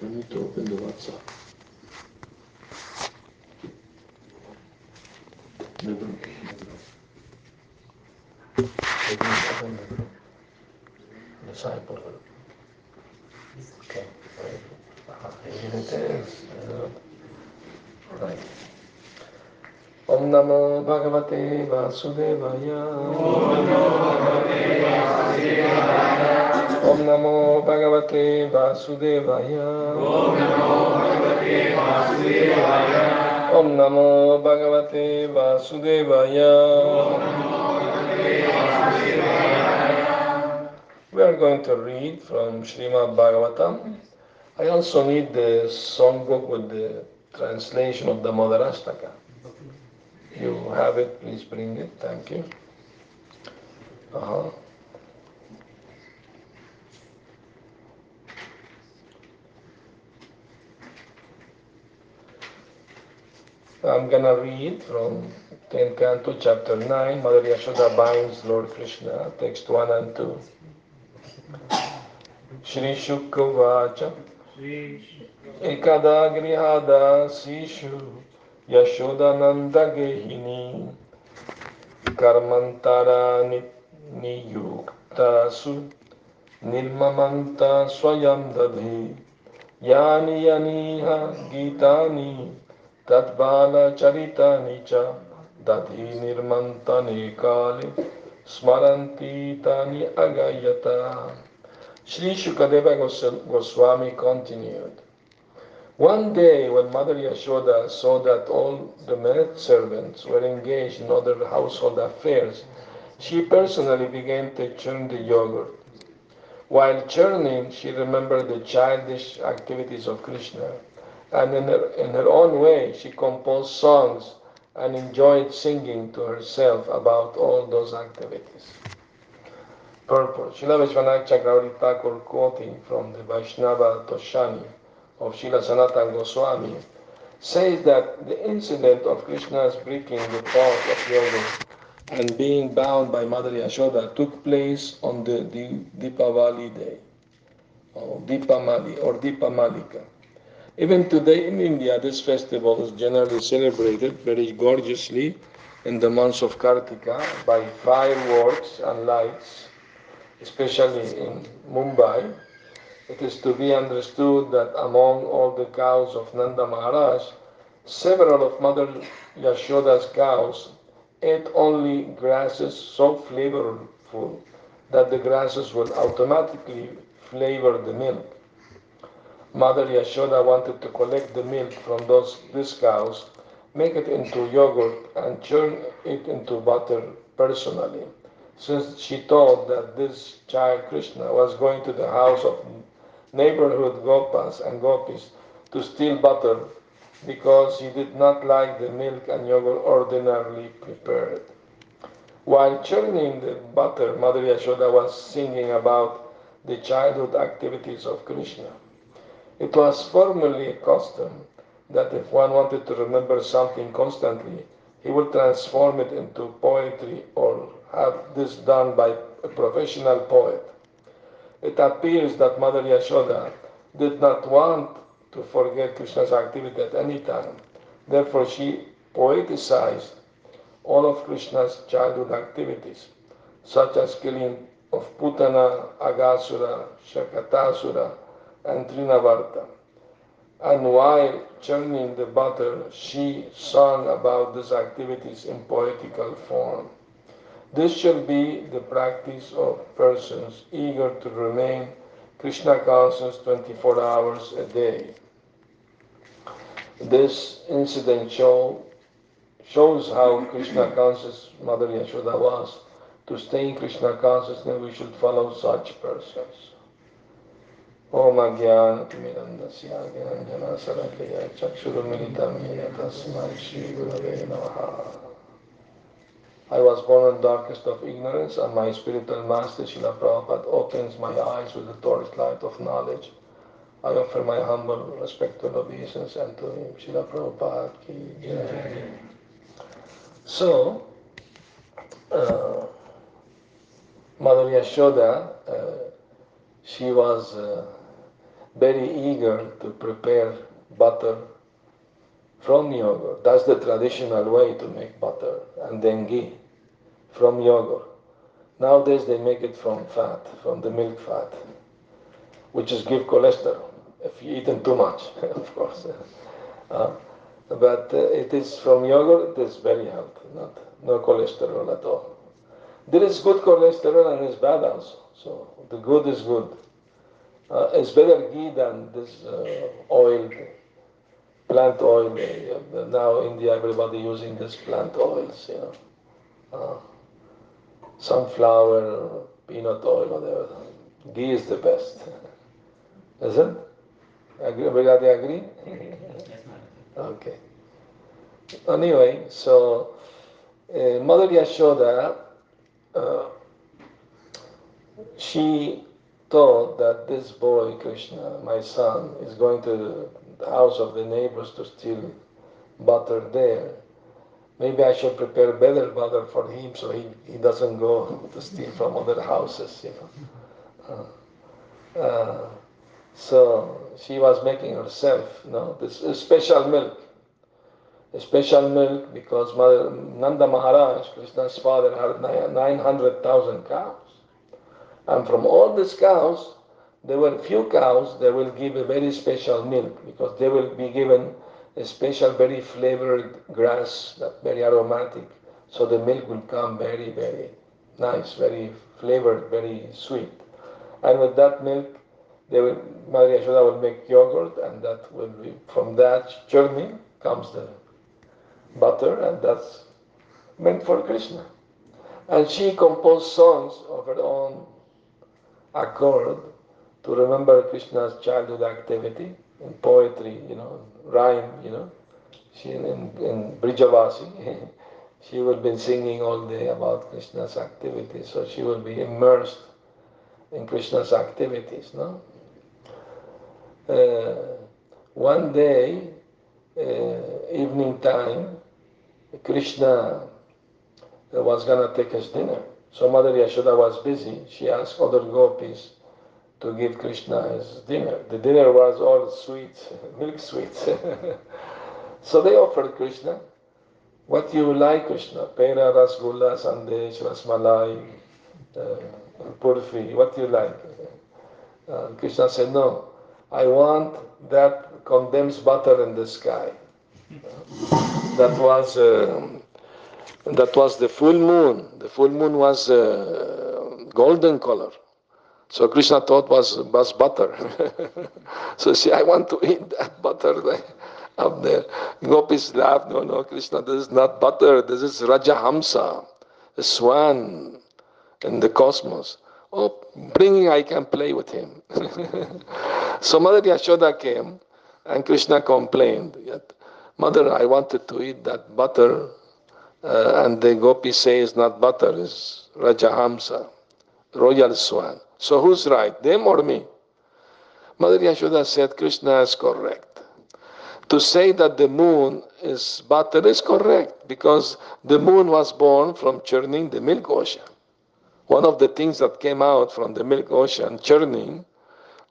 I need to open the WhatsApp. Never, never. Open the group. Disciple group. Okay. Uh, here it is. Uh, right. Om Namo Bhagavate. Om Namo Bhagavate Vasudevaya. We are going to read from Srimad Bhagavatam. I also need the songbook with the translation of the Damodarashtaka. You have it, please bring it. Thank you. Uh-huh. I'm gonna read from 10 Canto, chapter 9. Mother Yashoda binds Lord Krishna, text 1 and 2. Shri Shukavacha Ekada Grihada Sishu Yashodananda Gehini Karmantara Niyuktasu Nirmamanta Swayam Dadhi Yani Yaniha Gitani Charitani Cha Dadhi Nirmantane Kali Smaranti Tani Agayata. Sri Shukadeva Goswami continued. One day, when Mother Yashoda saw that all the maid servants were engaged in other household affairs, she personally began to churn the yogurt. While churning, she remembered the childish activities of Krishna, and in her, in her own way, she composed songs and enjoyed singing to herself about all those activities. Purpose. Srila Vishwanath Chakravarti Thakur quoting from the Vaishnava Toshani of Srila Sanatana Goswami says that the incident of Krishna's breaking the pot of yoga and being bound by Mother Yashoda took place on the Deepavali day, or Deepamali, or Deepamalika. Even today in India, this festival is generally celebrated very gorgeously in the months of Kartika by fireworks and lights, especially in Mumbai, it is to be understood that among all the cows of Nanda Maharaj, several of Mother Yashoda's cows ate only grasses so flavorful that the grasses would automatically flavor the milk. Mother Yashoda wanted to collect the milk from those these cows, make it into yogurt, and churn it into butter personally, since she thought that this child Krishna was going to the house of neighborhood gopas and gopis to steal butter because he did not like the milk and yogurt ordinarily prepared. While churning the butter, Mother Yashoda was singing about the childhood activities of Krishna. It was formerly a custom that if one wanted to remember something constantly, he would transform it into poetry or have this done by a professional poet it appears that Mother Yashoda did not want to forget Krishna's activity at any time. Therefore, she poeticized all of Krishna's childhood activities, such as killing of Putana, Aghasura, Shakatasura, and Trinavarta. And while churning the butter, she sung about these activities in poetical form. This shall be the practice of persons eager to remain Krishna conscious 24 hours a day. This incident show, shows how Krishna conscious Mother Yashoda was. To stay in Krishna consciousness, we should follow such persons. Shri Gurave Namaha I was born in darkest of ignorance, and my spiritual master Srila Prabhupada opens my eyes with the torchlight of knowledge. I offer my humble, respectful obeisance unto him, Srila Prabhupada ki. So, uh, Yashoda, uh, she was uh, very eager to prepare butter from yogurt. That's the traditional way to make butter, and then ghee from yogurt. Nowadays they make it from fat, from the milk fat, which is give cholesterol if you eat too much, of course. Uh, but uh, it is from yogurt, it is very healthy, not no cholesterol at all. There is good cholesterol and it's bad also. So the good is good. Uh, it's better ghee than this uh, oil, plant oil. Uh, now India, everybody using this plant oils, you know. Uh, sunflower, peanut oil, whatever. Ghee is the best. Isn't? Agree? Everybody agree? yes, Okay. Anyway, so uh, Mother Yashoda, uh, she thought that this boy, Krishna, my son, is going to the house of the neighbors to steal butter there. Maybe I should prepare better butter for him so he, he doesn't go to steal from other houses, you know. Uh, uh, so she was making herself, you know, this special milk. Special milk because Mother, Nanda Maharaj, Krishna's father, had 900,000 cows. And from all these cows, there were few cows that will give a very special milk because they will be given a special, very flavored grass, that very aromatic. So the milk will come very, very nice, very flavored, very sweet. And with that milk, they will, Maria will make yogurt, and that will be, from that journey comes the butter, and that's meant for Krishna. And she composed songs of her own accord to remember Krishna's childhood activity in poetry, you know, rhyme, you know. She in, in Brijavasi, she will be singing all day about Krishna's activities, so she will be immersed in Krishna's activities, no? uh, one day, uh, evening time, Krishna was gonna take his dinner. So Mother Yashoda was busy. She asked other gopis to give Krishna his dinner. The dinner was all sweets, milk sweets. so they offered Krishna, what you like, Krishna? Pera, rasgulla, sandesh, rasmalai, uh, purfi, what you like? Uh, Krishna said, no, I want that condensed butter in the sky. That was uh, that was the full moon. The full moon was uh, golden color. So Krishna thought was was butter. so see, I want to eat that butter up there. Gopis laughed. No, no, Krishna, this is not butter. This is Rajahamsa, a swan in the cosmos. Oh, bringing I can play with him. so Mother Yashoda came and Krishna complained. Mother, I wanted to eat that butter. Uh, and the gopi says not butter, is Rajahamsa, royal swan. So who's right, them or me? Mother Yashoda said Krishna is correct. To say that the moon is butter is correct because the moon was born from churning the milk ocean. One of the things that came out from the milk ocean churning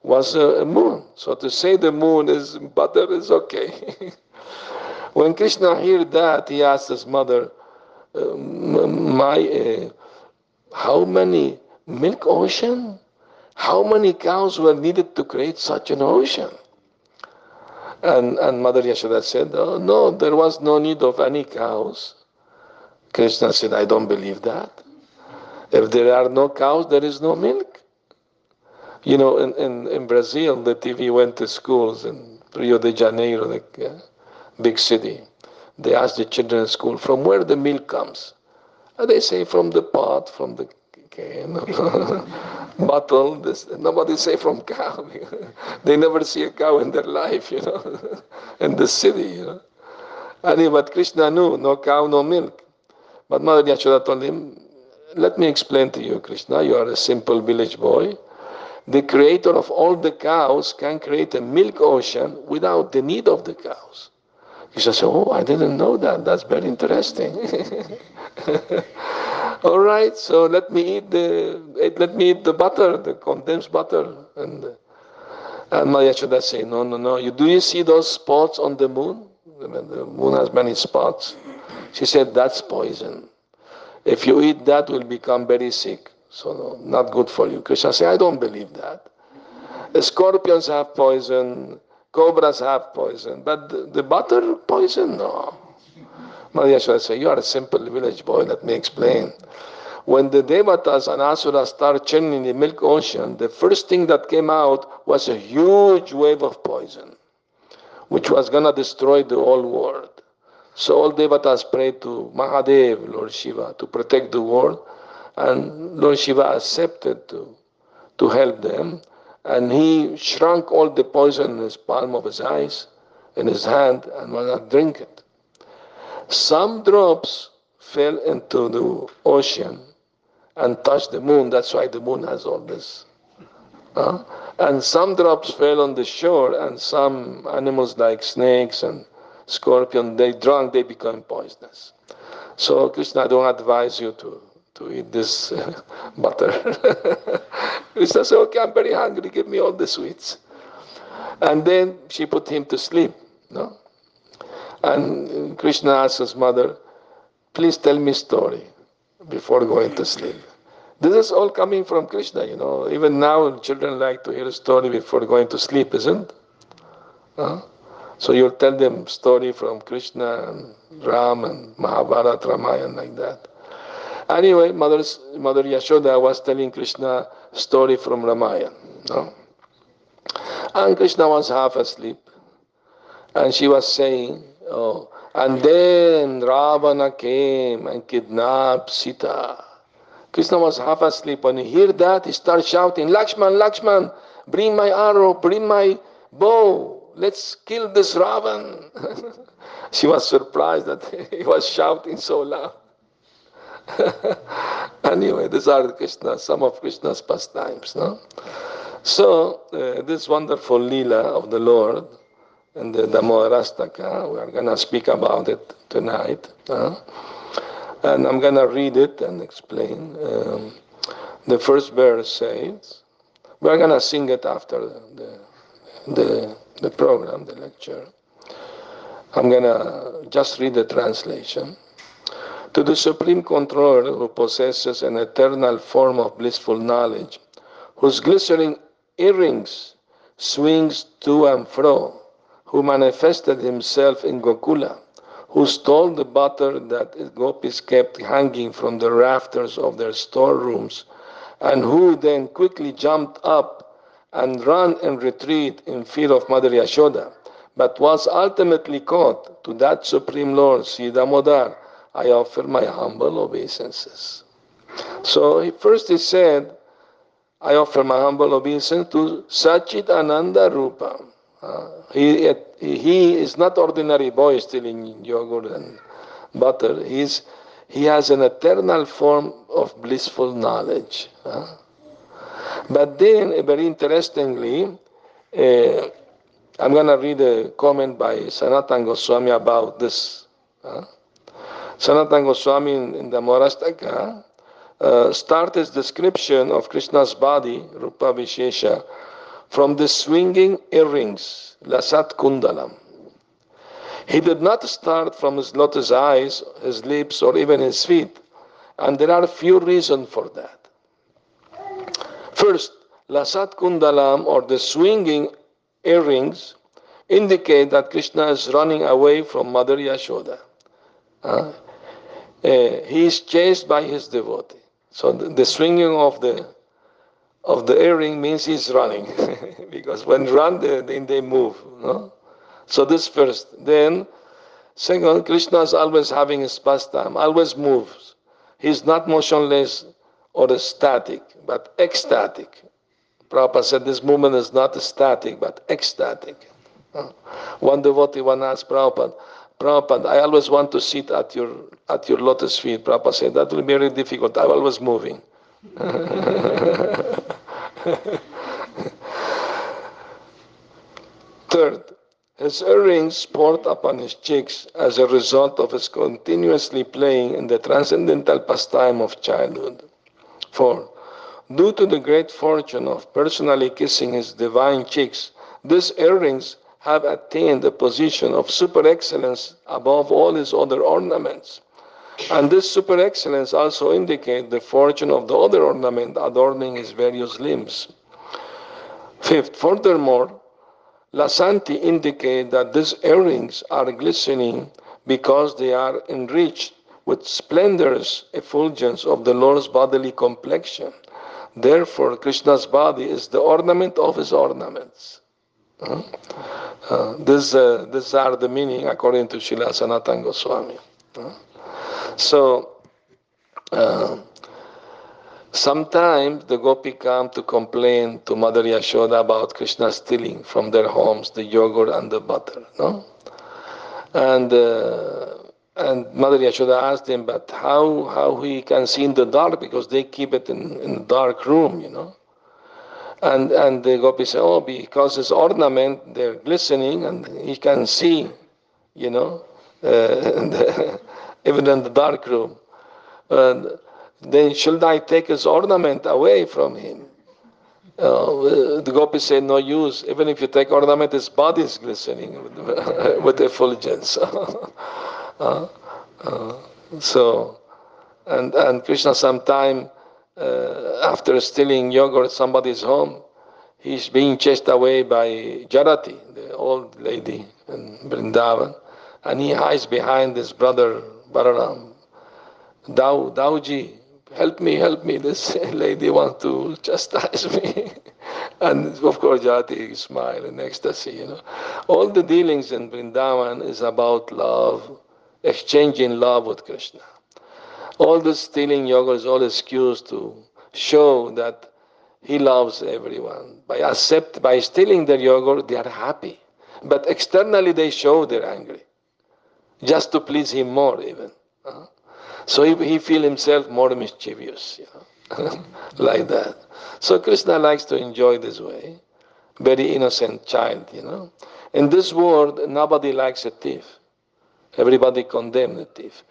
was a moon. So to say the moon is butter is okay. when Krishna heard that, he asked his mother, "My, uh, how many milk ocean? How many cows were needed to create such an ocean?" And, and Mother Yashoda said, oh, No, there was no need of any cows. Krishna said, I don't believe that. If there are no cows, there is no milk. You know, in, in, in Brazil, the TV went to schools in Rio de Janeiro, the uh, big city. They ask the children in school, from where the milk comes? And they say, from the pot, from the can, bottle. This, nobody say from cow. they never see a cow in their life, you know, in the city, you know. And but Krishna knew, no cow, no milk. But Mother Yashoda told him, let me explain to you, Krishna. You are a simple village boy. The creator of all the cows can create a milk ocean without the need of the cows. Krishna said, Oh, I didn't know that. That's very interesting. all right, so let me eat the eh, let me eat the butter, the condensed butter, and And Mother Yashoda say, no, no, no. You, do you see those spots on the moon? The moon has many spots. She said, that's poison. If you eat that, you'll become very sick. So no, not good for you. Krishna said, I don't believe that. The scorpions have poison, cobras have poison, but the, the butter poison, no. Yashoda said, you are a simple village boy, let me explain. When the Devatas and Asuras started churning the milk ocean, the first thing that came out was a huge wave of poison, which was going to destroy the whole world. So all Devatas prayed to Mahadev, Lord Shiva, to protect the world, and Lord Shiva accepted to, to help them, and he shrunk all the poison in his palm of his eyes, in his hand, and would not drink it. Some drops fell into the ocean and touched the moon. That's why the moon has all this. Uh, and some drops fell on the shore, and some animals like snakes and scorpion, they drunk, they become poisonous. So Krishna, I don't advise you to, to eat this uh, butter. Krishna said, okay, I'm very hungry, give me all the sweets. And then she put him to sleep. No? And Krishna asked his mother, please tell me story before going to sleep. This is all coming from Krishna, you know. Even now, children like to hear a story before going to sleep, isn't? Uh, so you'll tell them story from Krishna and Ram and Mahabharata, Ramayana, like that. Anyway, Mother Yashoda was telling Krishna story from Ramayana. No? And Krishna was half asleep. And she was saying, oh, and then Ravana came and kidnapped Sita. Krishna was half asleep. When he heard that, he started shouting, Lakshman, Lakshman, bring my arrow, bring my bow, let's kill this Ravan. she was surprised that he was shouting so loud. anyway, these are Krishna, some of Krishna's pastimes. No? So, uh, this wonderful Leela of the Lord in the Damodarastaka, we are going to speak about it tonight. And I'm going to read it and explain. Um, the first verse says, we're going to sing it after the, the, the program, the lecture. I'm going to just read the translation. To the Supreme Controller who possesses an eternal form of blissful knowledge, whose glittering earrings swings to and fro, who manifested himself in Gokula, who stole the butter that gopis kept hanging from the rafters of their storerooms, and who then quickly jumped up and ran and retreat in fear of Mother Yashoda, but was ultimately caught to that Supreme Lord, Sri Damodar, I offer my humble obeisances. So he first he said, I offer my humble obeisance to Sachit Ananda Rupa. Uh, he, he is not ordinary boy stealing yogurt and butter. He's, he has an eternal form of blissful knowledge. Uh. But then, very interestingly, uh, I'm going to read a comment by Sanatan Goswami about this. Sanatan Goswami in, in the Damodarashtaka uh, starts his description of Krishna's body, Rupa Vishesha, from the swinging earrings, Lasat Kundalam. He did not start from his lotus eyes, his lips, or even his feet, and there are a few reasons for that. First, Lasat Kundalam, or the swinging earrings, indicate that Krishna is running away from Mother Yashoda. Uh, Uh, he is chased by his devotee. So the, the swinging of the of the earring means he's running. Because when run they, they, they move no? so this first. Then second krishna is always having his pastime always moves. He's not motionless or static but ecstatic. Prabhupada said this movement is not static but ecstatic. One devotee one asked Prabhupada Prabhupada, I always want to sit at your at your lotus feet. Prabhupada said that will be very difficult. I'm always moving. Third, his earrings sport upon his cheeks as a result of his continuously playing in the transcendental pastime of childhood. Four, due to the great fortune of personally kissing his divine cheeks These earrings have attained the position of super excellence above all his other ornaments. And this super excellence also indicates the fortune of the other ornament adorning his various limbs. Fifth, furthermore, Lasanti indicate that these earrings are glistening because they are enriched with splendorous effulgence of the Lord's bodily complexion. Therefore, Krishna's body is the ornament of his ornaments. This, uh, these are the meaning according to Srila Sanatana Goswami. Uh, so, Sometimes the gopi come to complain to Mother Yashoda about Krishna stealing from their homes the yogurt and the butter, no? And uh, and Mother Yashoda asked him, but how how he can see in the dark because they keep it in in a dark room, you know? And and the gopi said, oh, because his ornament they're glistening and he can see, you know, uh, even in the dark room. And, then should I take his ornament away from him? Uh, the gopi said, no use. Even if you take ornament, his body is glistening with, with effulgence. uh, uh, so, and, and Krishna sometime uh, after stealing yogurt somebody's home, he's being chased away by Jarati, the old lady in Vrindavan, and he hides behind his brother Balaram. Dau, Dauji, help me, help me, this lady wants to chastise me. and of course, Jati smile in ecstasy, you know. All the dealings in Vrindavan is about love, exchanging love with Krishna. All this stealing yoga is all excuse to show that he loves everyone. By accept, by stealing their yoga, they are happy. But externally they show they're angry. Just to please him more even. So he, he feel himself more mischievous, you know, like that. So Krishna likes to enjoy this way. Very innocent child, you know. In this world, nobody likes a thief. Everybody condemn a thief.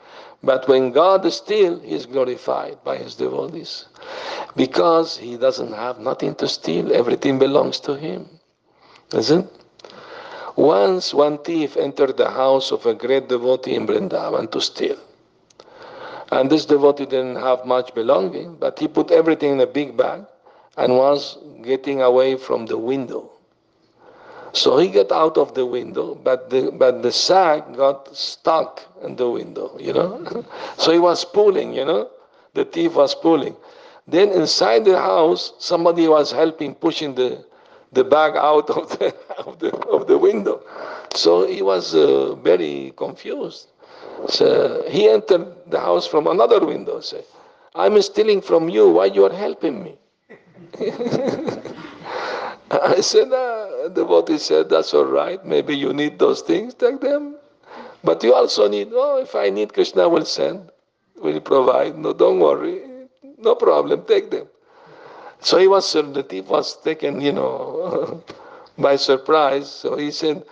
But when God still, he is glorified by his devotees. Because he doesn't have nothing to steal, everything belongs to him. Isn't Once one thief entered the house of a great devotee in Vrindavan to steal. And this devotee didn't have much belonging, but he put everything in a big bag and was getting away from the window. So he got out of the window, but the, but the sack got stuck in the window, you know? so he was pulling, you know? The thief was pulling. Then inside the house, somebody was helping pushing the, the bag out of the, of the, of the window. So he was uh, very confused. So he entered the house from another window. Say, I'm stealing from you. Why you are helping me? I said, ah, the devotee said, that's all right. Maybe you need those things, take them. But you also need, oh, if I need, Krishna will send, will provide. No, don't worry. No problem, take them. So he was, the thief was taken, you know, by surprise. So he said,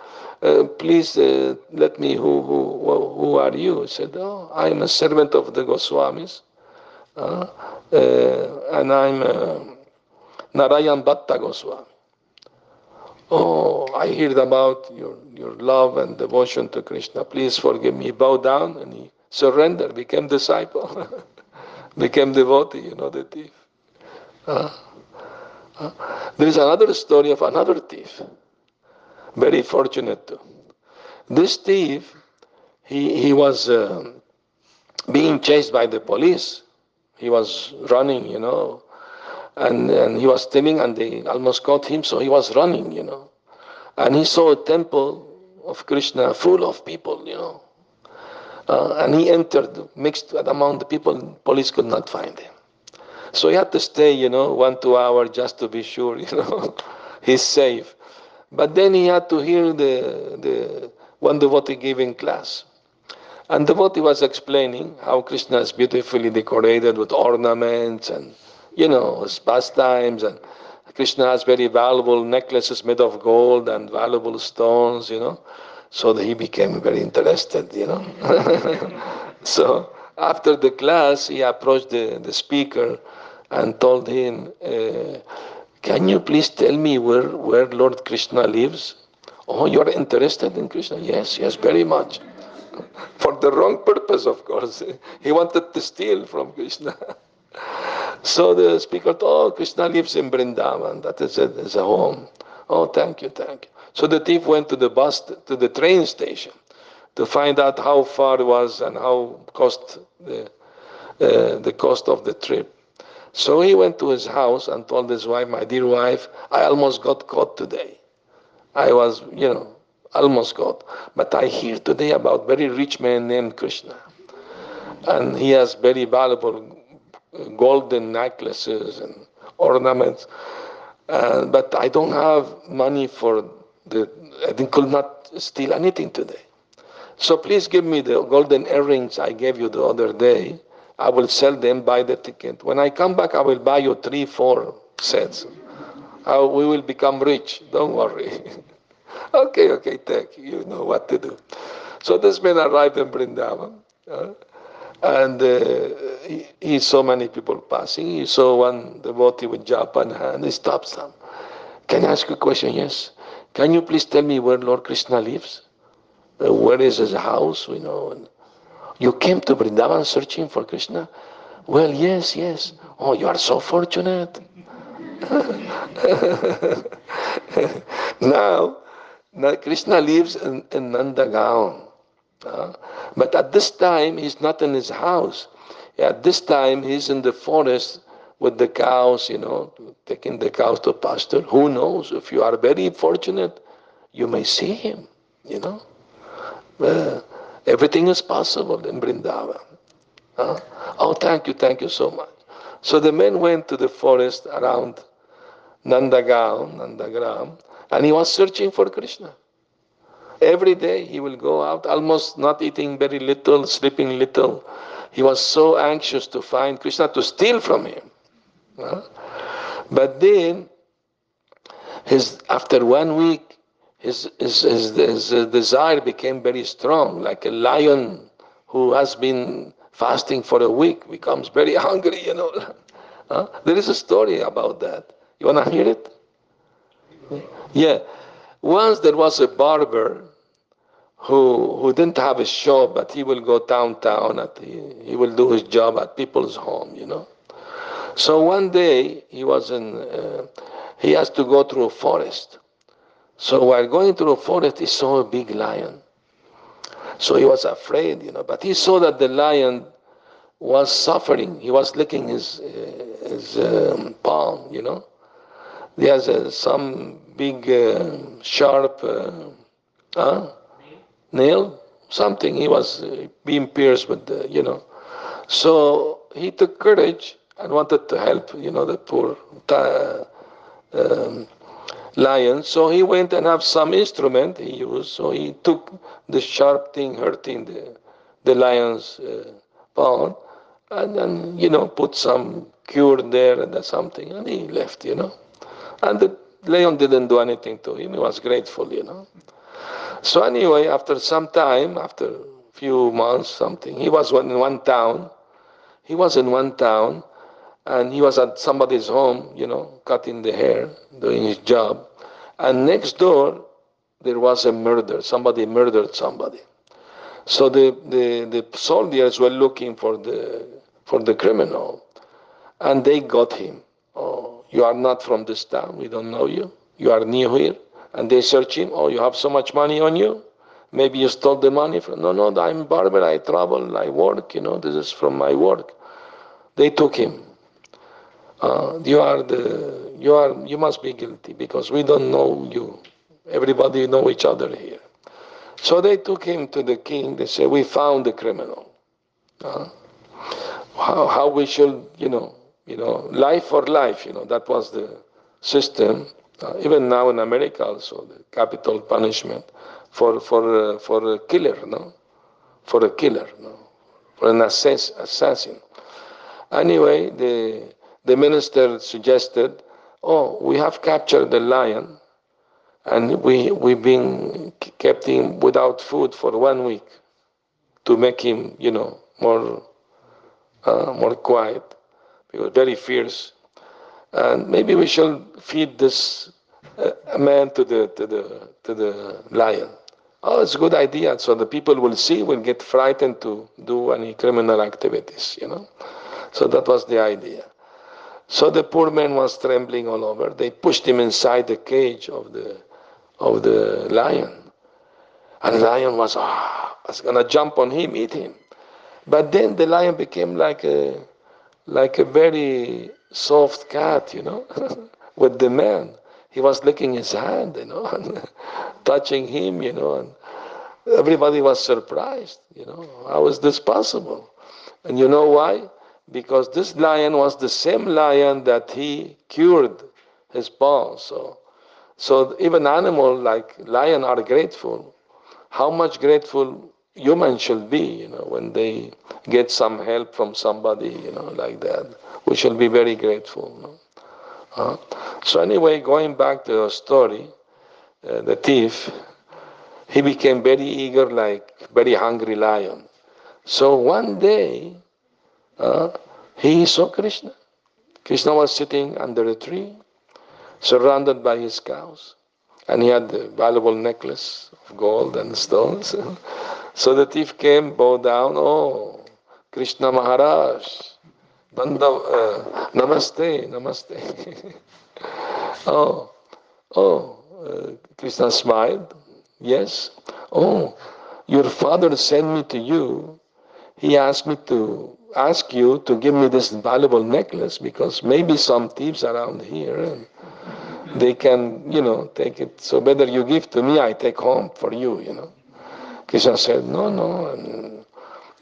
uh, please uh, let me, who, who, who are you? He said, oh, I'm a servant of the Goswamis. Uh, and I'm Narayan Bhatta Goswami. Oh, I heard about your, your love and devotion to Krishna. Please forgive me. Bow down and he surrendered, became disciple, became devotee, you know, the thief. Uh, uh, there is another story of another thief very fortunate too. This thief, he, he was uh, being chased by the police. He was running, you know, and, and he was stealing and they almost caught him, so he was running, you know. And he saw a temple of Krishna full of people, you know. Uh, and he entered, mixed among the people, police could not find him. So he had to stay, you know, one, two hours just to be sure, you know, he's safe. But then he had to hear the, the one devotee giving class. And the devotee was explaining how Krishna is beautifully decorated with ornaments and, you know, his pastimes. And Krishna has very valuable necklaces made of gold and valuable stones, you know. So he became very interested, you know. so after the class, he approached the, the speaker and told him, uh, can you please tell me where, where Lord Krishna lives? Oh, you're interested in Krishna? Yes, yes, very much. For the wrong purpose, of course. He wanted to steal from Krishna. So the speaker told, oh, Krishna lives in Vrindavan. That is a, is a home. Oh, thank you, thank you. So the thief went to the bus, to the train station to find out how far it was and how cost the, uh, the cost of the trip. So he went to his house and told his wife, My dear wife, I almost got caught today. I was, you know, almost got. But I hear today about very rich man named Krishna. And he has very valuable golden necklaces and ornaments. Uh, but I don't have money for the, I could not steal anything today. So please give me the golden earrings I gave you the other day I will sell them, buy the ticket. When I come back, I will buy you three, four sets. Uh, we will become rich. Don't worry. okay, okay, take. you. Know what to do. So this man arrived in Brindavan. Uh, and uh, he, he, saw many people passing. He saw one devotee with japa in hand. He stops them. Can I ask you a question? Yes. Can you please tell me where Lord Krishna lives? Uh, where is his house? You know. And, you came to Vrindavan searching for Krishna? Well, yes, yes. Oh, you are so fortunate. now, now, Krishna lives in, in Nandagaon. But at this time, he's not in his house. At this time, he's in the forest with the cows, you know, taking the cows to pasture. Who knows? If you are very fortunate, you may see him, you know. Uh, Everything is possible in Vrindavan. Huh? Oh, thank you, thank you so much. So the man went to the forest around Nandagaon, Nandagram, and he was searching for Krishna. Every day he will go out, almost not eating very little, sleeping little. He was so anxious to find Krishna to steal from him. But then, his after one week, his, his, his, his desire became very strong, like a lion who has been fasting for a week becomes very hungry, you know. Huh? There is a story about that. You want to hear it? Yeah. Once there was a barber who, who didn't have a shop, but he will go downtown, at he, he will do his job at people's home, you know. So one day he was in, uh, he has to go through a forest. So while going through a forest, he saw a big lion. So he was afraid, you know, but he saw that the lion was suffering. He was licking his, uh, his um, palm, you know. There's uh, some big, uh, sharp uh, nail, something. He was uh, being pierced with, the, you know. So he took courage and wanted to help, you know, the poor um, lion. So he went and have some instrument he used. So he took the sharp thing hurting the, the lion's uh, paw and then, you know, put some cure there and something. And he left, you know. And the lion didn't do anything to him. He was grateful, you know. So anyway, after some time, after a few months, something, he was in one town. He was in one town and he was at somebody's home, you know, cutting the hair, doing his job. And next door, there was a murder. Somebody murdered somebody. So the, the, the soldiers were looking for the, for the criminal, and they got him. Oh, you are not from this town. We don't know you. You are new here. And they search him. Oh, you have so much money on you. Maybe you stole the money from. No, no, I'm barber. I travel. I work. You know, this is from my work. They took him. Uh, you are the you are you must be guilty because we don't know you. Everybody know each other here. So they took him to the king. They said, "We found the criminal. Uh, how how we should you know you know life for life. You know that was the system. Uh, even now in America also the capital punishment for for uh, for a killer, no, for a killer, no, for an assass- assassin. Anyway, the the minister suggested, oh, we have captured the lion and we, we've been kept him without food for one week to make him, you know, more, uh, more quiet. He was very fierce. and maybe we shall feed this uh, man to the, to, the, to the lion. Oh, it's a good idea. So the people will see, will get frightened to do any criminal activities, you know. So that was the idea. So the poor man was trembling all over. They pushed him inside the cage of the of the lion. And the lion was ah, was gonna jump on him, eat him. But then the lion became like a like a very soft cat, you know, with the man. He was licking his hand, you know, and touching him, you know, and everybody was surprised, you know, how is this possible? And you know why? Because this lion was the same lion that he cured his paw. So, so even animals like lion are grateful. How much grateful humans shall be, you know, when they get some help from somebody, you know, like that. We shall be very grateful. You know? uh, so anyway, going back to the story, uh, the thief, he became very eager, like very hungry lion. So one day, uh, he saw Krishna. Krishna was sitting under a tree, surrounded by his cows, and he had a valuable necklace of gold and stones. so the thief came, bowed down, oh, Krishna Maharaj, Banda, uh, namaste, namaste. oh, oh, uh, Krishna smiled. Yes. Oh, your father sent me to you. He asked me to ask you to give me this valuable necklace because maybe some thieves around here and they can, you know, take it. So better you give to me, I take home for you, you know. Krishna said, no, no.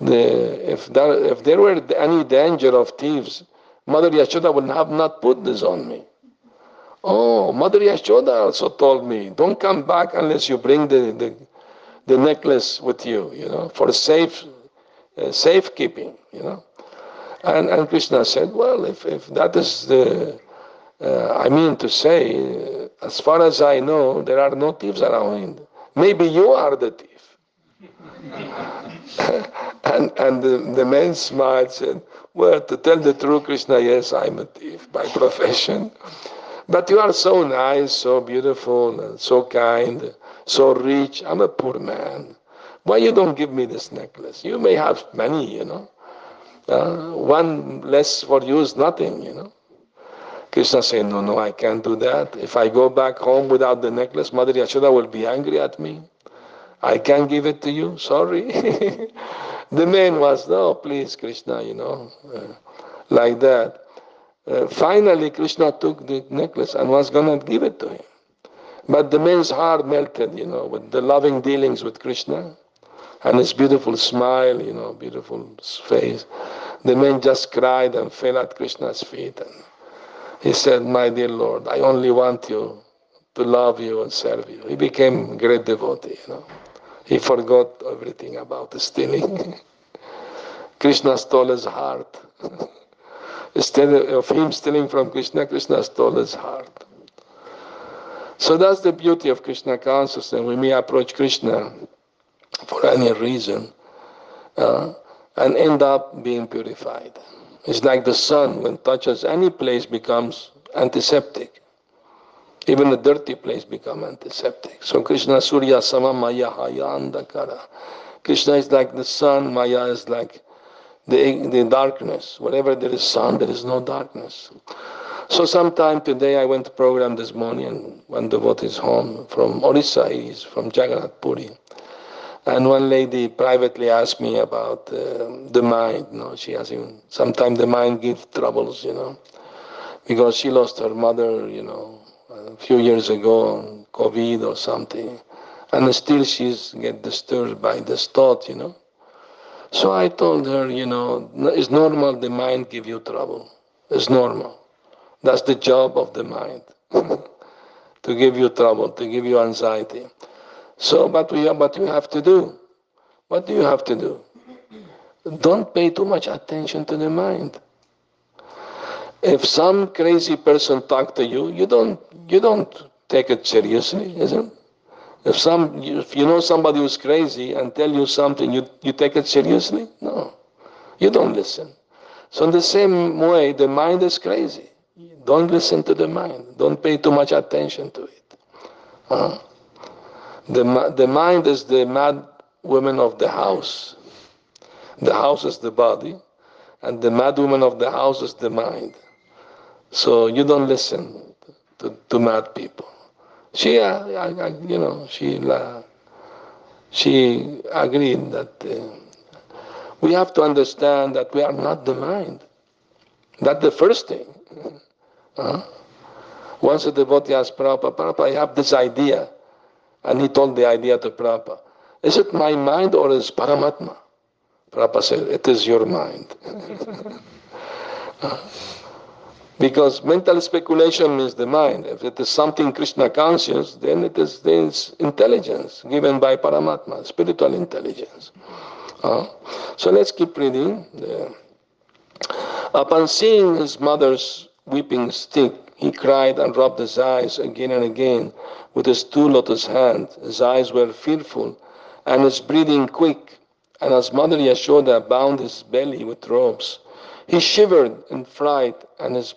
The, if, there, if there were any danger of thieves, Mother Yashoda would have not put this on me. Oh, Mother Yashoda also told me, don't come back unless you bring the, the, the necklace with you, you know, for safe uh, safekeeping, you know. And, and Krishna said, well, if, if that is the, uh, I mean to say, as far as I know, there are no thieves around. Maybe you are the thief. and and the, the man smiled said, well, to tell the truth, Krishna, yes, I'm a thief by profession. But you are so nice, so beautiful, and so kind, so rich. I'm a poor man. Why you don't give me this necklace? You may have many, you know. Uh, one less for you is nothing, you know. Krishna said, no, no, I can't do that. If I go back home without the necklace, Mother Yashoda will be angry at me. I can't give it to you, sorry. the man was, no, please, Krishna, you know, uh, like that. Uh, finally, Krishna took the necklace and was going to give it to him. But the man's heart melted, you know, with the loving dealings with Krishna and his beautiful smile, you know, beautiful face. The man just cried and fell at Krishna's feet. And he said, My dear Lord, I only want you to love you and serve you. He became a great devotee, you know. He forgot everything about stealing. Krishna stole his heart. Instead of him stealing from Krishna, Krishna stole his heart. So that's the beauty of Krishna consciousness. We approach Krishna, for any reason uh, and end up being purified. It's like the sun, when touches any place, becomes antiseptic. Even a dirty place become antiseptic. So Krishna Surya Sama Maya Haya Andakara. Krishna is like the sun, Maya is like the, the darkness. Wherever there is sun, there is no darkness. So sometime today I went to program this morning and one devotee is home from Orissa, he's from Jagannath Puri. And one lady privately asked me about uh, the mind. You know, she has even sometimes the mind gives troubles. You know, because she lost her mother. You know, a few years ago COVID or something, and still she's get disturbed by this thought. You know. So I told her, you know, it's normal the mind give you trouble. It's normal. That's the job of the mind. to give you trouble, to give you anxiety. So, but we, what you have to do? What do you have to do? Don't pay too much attention to the mind. If some crazy person talk to you, you don't you don't take it seriously, isn't it? If some if you know somebody who's crazy and tell you something, you, you take it seriously? No. You don't listen. So in the same way, the mind is crazy. Don't listen to the mind. Don't pay too much attention to it. Uh, the, the mind is the mad woman of the house. The house is the body, and the mad woman of the house is the mind. So you don't listen to, to mad people. She, uh, I, I, you know, she, uh, she agreed that uh, we have to understand that we are not the mind. That's the first thing. Uh-huh. Once a devotee asked Prabhupada, Prabhupada, I have this idea. And he told the idea to Prabhupada. Is it my mind or is Paramatma? Prabhupada said, it is your mind. because mental speculation means the mind. If it is something Krishna conscious, then it is this intelligence given by Paramatma, spiritual intelligence. Uh, so let's keep reading. Upon seeing his mother's weeping stick, he cried and rubbed his eyes again and again with his two lotus hands. His eyes were fearful and his breathing quick. And as Mother Yashoda bound his belly with ropes, he shivered in fright and his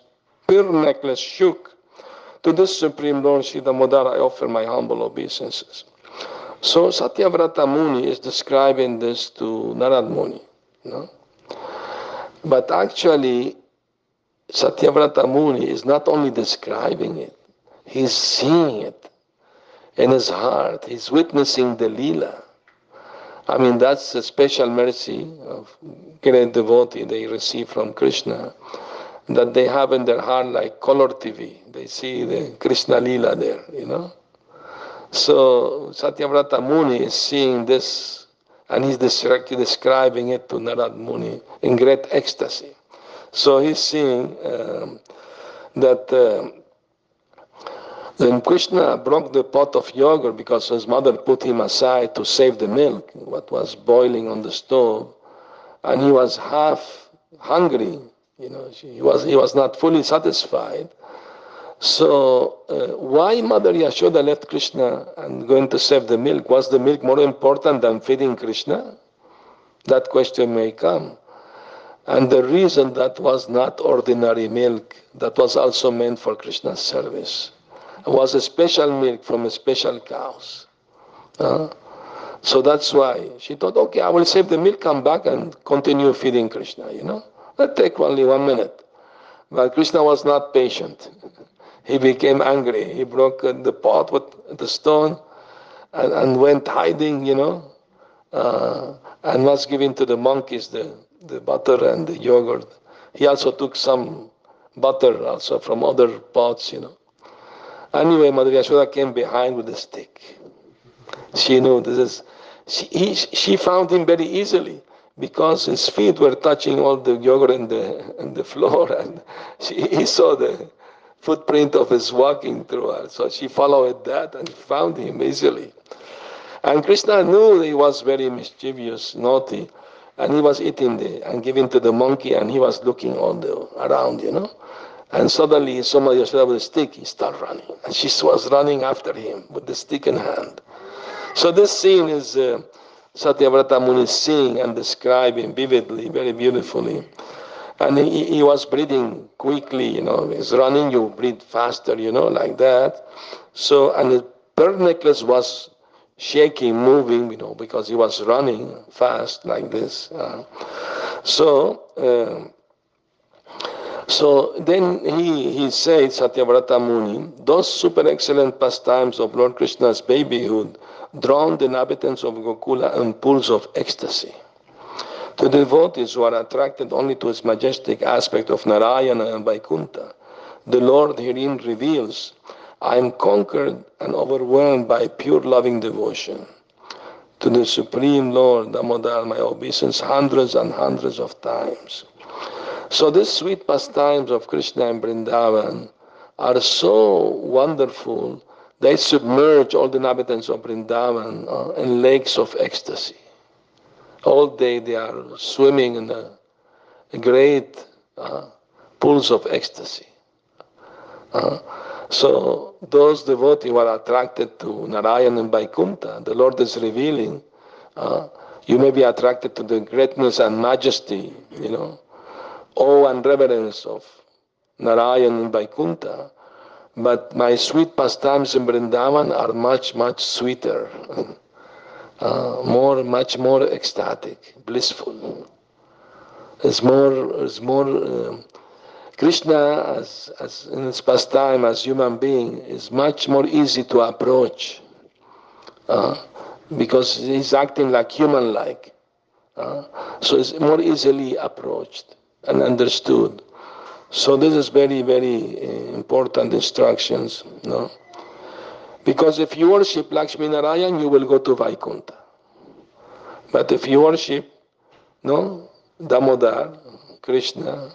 pearl necklace shook. To this Supreme Lord Sri Damodar I offer my humble obeisances. So Satyavrata Muni is describing this to Narad Muni. No? But actually, Satyavrata Muni is not only describing it, he's seeing it in his heart. He's witnessing the lila. I mean, that's a special mercy of great devotee they receive from Krishna that they have in their heart like color TV. They see the Krishna lila there, you know. So Satyavrata Muni is seeing this and he's describing it to Narad Muni in great ecstasy. So he's seeing um, that uh, then Krishna broke the pot of yogurt because his mother put him aside to save the milk, what was boiling on the stove, and he was half hungry. You know, he was he was not fully satisfied. So uh, why Mother Yashoda left Krishna and going to save the milk? Was the milk more important than feeding Krishna? That question may come. And the reason that was not ordinary milk, that was also meant for Krishna's service, it was a special milk from a special cows. Uh, so that's why she thought, okay, I will save the milk, come back and continue feeding Krishna, you know. That take only one minute. But Krishna was not patient. He became angry. He broke the pot with the stone and, and went hiding, you know, uh, and was giving to the monkeys the, the butter and the yogurt. He also took some butter also from other pots, you know. Anyway, Mother Yashoda came behind with a stick. She knew this is, she, he, she found him very easily because his feet were touching all the yogurt and the, and the floor and she, he saw the footprint of his walking through her. So she followed that and found him easily. And Krishna knew he was very mischievous, naughty and he was eating the, and giving to the monkey, and he was looking all the, around, you know. And suddenly somebody was with a stick, he started running. And she was running after him with the stick in hand. So this scene is uh, Satyavrata Muni seeing and describing vividly, very beautifully. And he, he was breathing quickly, you know, he's running, you breathe faster, you know, like that. So, and the pearl necklace was shaking, moving, you know, because he was running fast like this. Uh, so, uh, so then he, he said, Satyavrata Muni, those super excellent pastimes of Lord Krishna's babyhood drowned the inhabitants of Gokula in pools of ecstasy. To devotees who are attracted only to his majestic aspect of Narayana and Vaikuntha, the Lord herein reveals I am conquered and overwhelmed by pure loving devotion. To the Supreme Lord Damodar, my obeisance hundreds and hundreds of times. So these sweet pastimes of Krishna and Vrindavan are so wonderful, they submerge all the inhabitants of Vrindavan uh, in lakes of ecstasy. All day they are swimming in a, a great uh, pools of ecstasy. Uh, so those devotees who are attracted to Narayan and Vaikuntha, the Lord is revealing, uh, you may be attracted to the greatness and majesty, you know, awe and reverence of Narayan in Vaikuntha, but my sweet pastimes in Vrindavan are much, much sweeter, uh, more, much more ecstatic, blissful. It's more, it's more. Uh, Krishna, as, as in his pastime as human being, is much more easy to approach uh, because he's acting like human-like. Uh, so it's more easily approached and understood. So this is very, very uh, important instructions. No? Because if you worship Lakshmi Narayan, you will go to Vaikuntha. But if you worship no, Damodar, Krishna,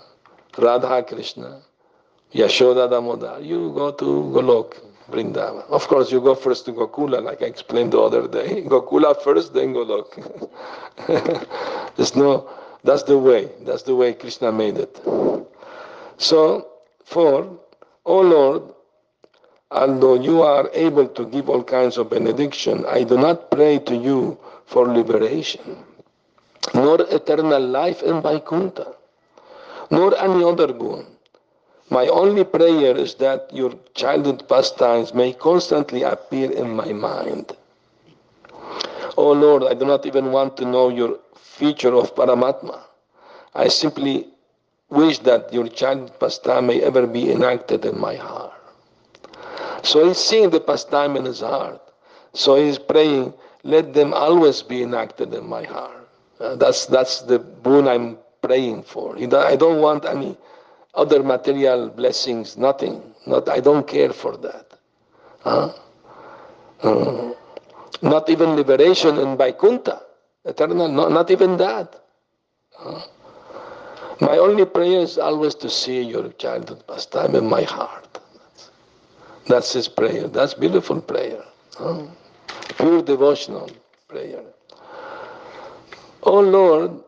Radha Krishna, Yashoda Damodar, you go to Golok, Vrindavan. Of course, you go first to Gokula, like I explained the other day. Gokula first, then Golok. There's no, that's the way. That's the way Krishna made it. So, for, O Lord, although you are able to give all kinds of benediction, I do not pray to you for liberation, nor eternal life in Vaikuntha, nor any other boon. My only prayer is that your childhood pastimes may constantly appear in my mind. Oh Lord, I do not even want to know your feature of Paramatma. I simply wish that your child pastime may ever be enacted in my heart. So he's seeing the pastime in his heart. So he's praying, let them always be enacted in my heart. Uh, that's, that's the boon I'm praying for. I don't want any other material blessings, nothing. Not, I don't care for that. Huh? Uh, not even liberation in Vaikuntha, eternal, not, even that. Huh? My only prayer is always to see your childhood pastime in my heart. That's his prayer. That's beautiful prayer. Huh? Pure devotional prayer. Oh Lord,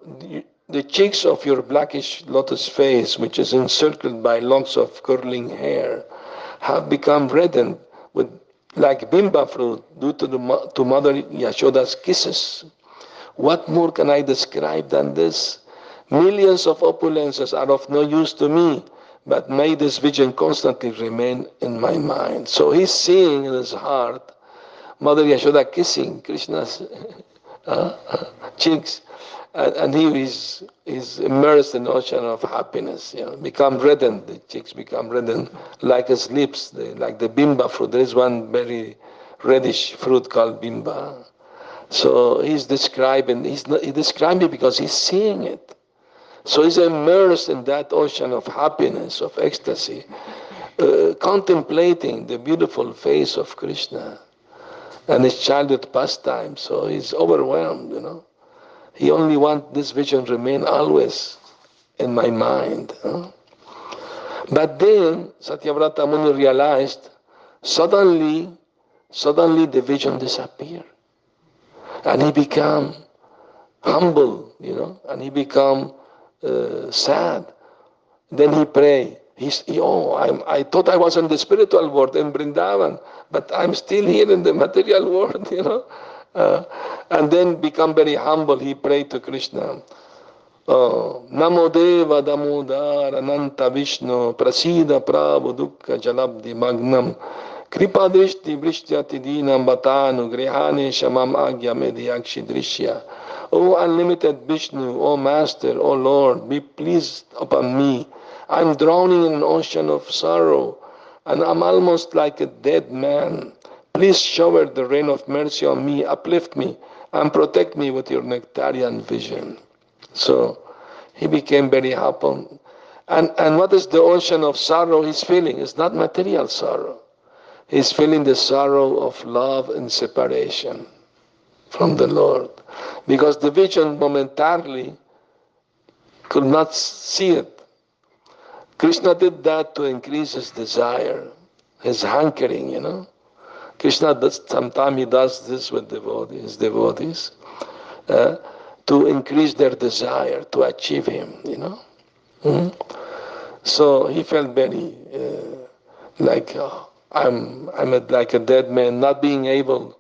the cheeks of your blackish lotus face, which is encircled by locks of curling hair, have become reddened with like bimba fruit due to, the, to Mother Yashoda's kisses. What more can I describe than this? Millions of opulences are of no use to me, but may this vision constantly remain in my mind. So he's seeing in his heart Mother Yashoda kissing Krishna's uh, cheeks, and, and, he is, is immersed in the ocean of happiness. You know, become reddened, the cheeks become reddened like his lips, the, like the bimba fruit. There is one very reddish fruit called bimba. So he's describing, he's, not, he's describing because he's seeing it. So he's immersed in that ocean of happiness, of ecstasy, uh, contemplating the beautiful face of Krishna and his childhood pastime. So he's overwhelmed, you know. He only wants this vision remain always in my mind. Huh? But then Satyavrata Muni realized suddenly, suddenly the vision disappeared. And he became humble, you know, and he became uh, sad. Then he pray. He's, he, oh, I'm, I thought I was in the spiritual world in Brindavan, but I'm still here in the material world, you know. Uh, and then become very humble. He prayed to Krishna. Oh, Namo Deva Damodar Ananta Vishnu Prasida Prabhu Dukkha Jalabdi Magnam Kripa Drishti Vrishyati Dinam Batanu Grihani Shamam Agya Medyakshi Drishya O unlimited Vishnu, O Master, O Lord, be pleased upon me. I'm drowning in an ocean of sorrow, and I'm almost like a dead man. Please shower the rain of mercy on me, uplift me, and protect me with your nectarian vision. So he became very happy. And, and what is the ocean of sorrow he's feeling? It's not material sorrow. He's feeling the sorrow of love and separation from the Lord. Because the vision momentarily could not see it. Krishna did that to increase his desire, his hankering, you know. Krishna does, sometimes he does this with devotees, devotees, uh, to increase their desire to achieve him, you know. Mm-hmm. So he felt very uh, like uh, I'm, I'm a, like a dead man, not being able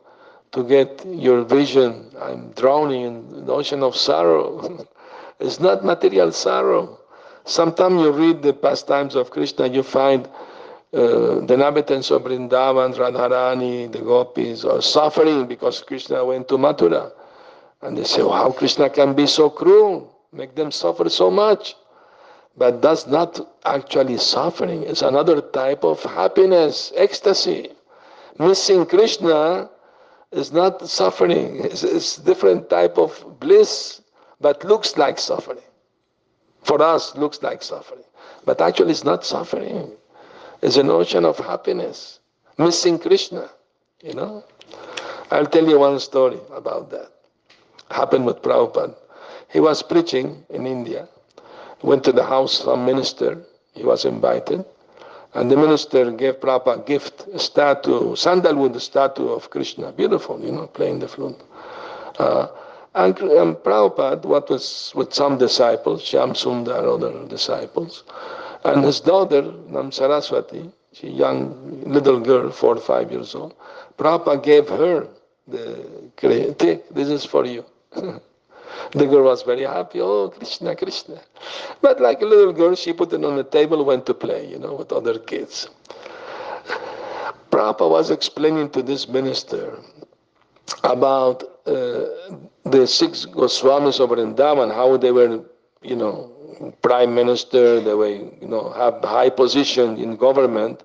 to get your vision. I'm drowning in the ocean of sorrow. it's not material sorrow. Sometimes you read the pastimes of Krishna, you find uh, the inhabitants of Vrindavan, Radharani, the gopis are suffering because Krishna went to Mathura. And they say, oh, how Krishna can be so cruel, make them suffer so much. But that's not actually suffering. It's another type of happiness, ecstasy. Missing Krishna is not suffering. It's, it's different type of bliss, but looks like suffering. For us, looks like suffering. But actually, it's not suffering. It's an ocean of happiness. Missing Krishna, you know. I'll tell you one story about that. Happened with Prabhupada. He was preaching in India went to the house of a minister. He was invited. And the minister gave a gift, a statue, sandalwood statue of Krishna. Beautiful, you know, playing the flute. Uh, and, and Prabhupada, what was with some disciples, Shyam Sundar, other disciples, and his daughter, Nam Saraswati, she young little girl, four or five years old, Prabhupada gave her the, take, this is for you. The girl was very happy. Oh, Krishna, Krishna. But like a little girl, she put it on the table, went to play, you know, with other kids. Prabhupada was explaining to this minister about uh, the six Goswamis of Vrindavan, how they were, you know, prime minister, they were, you know, have high position in government.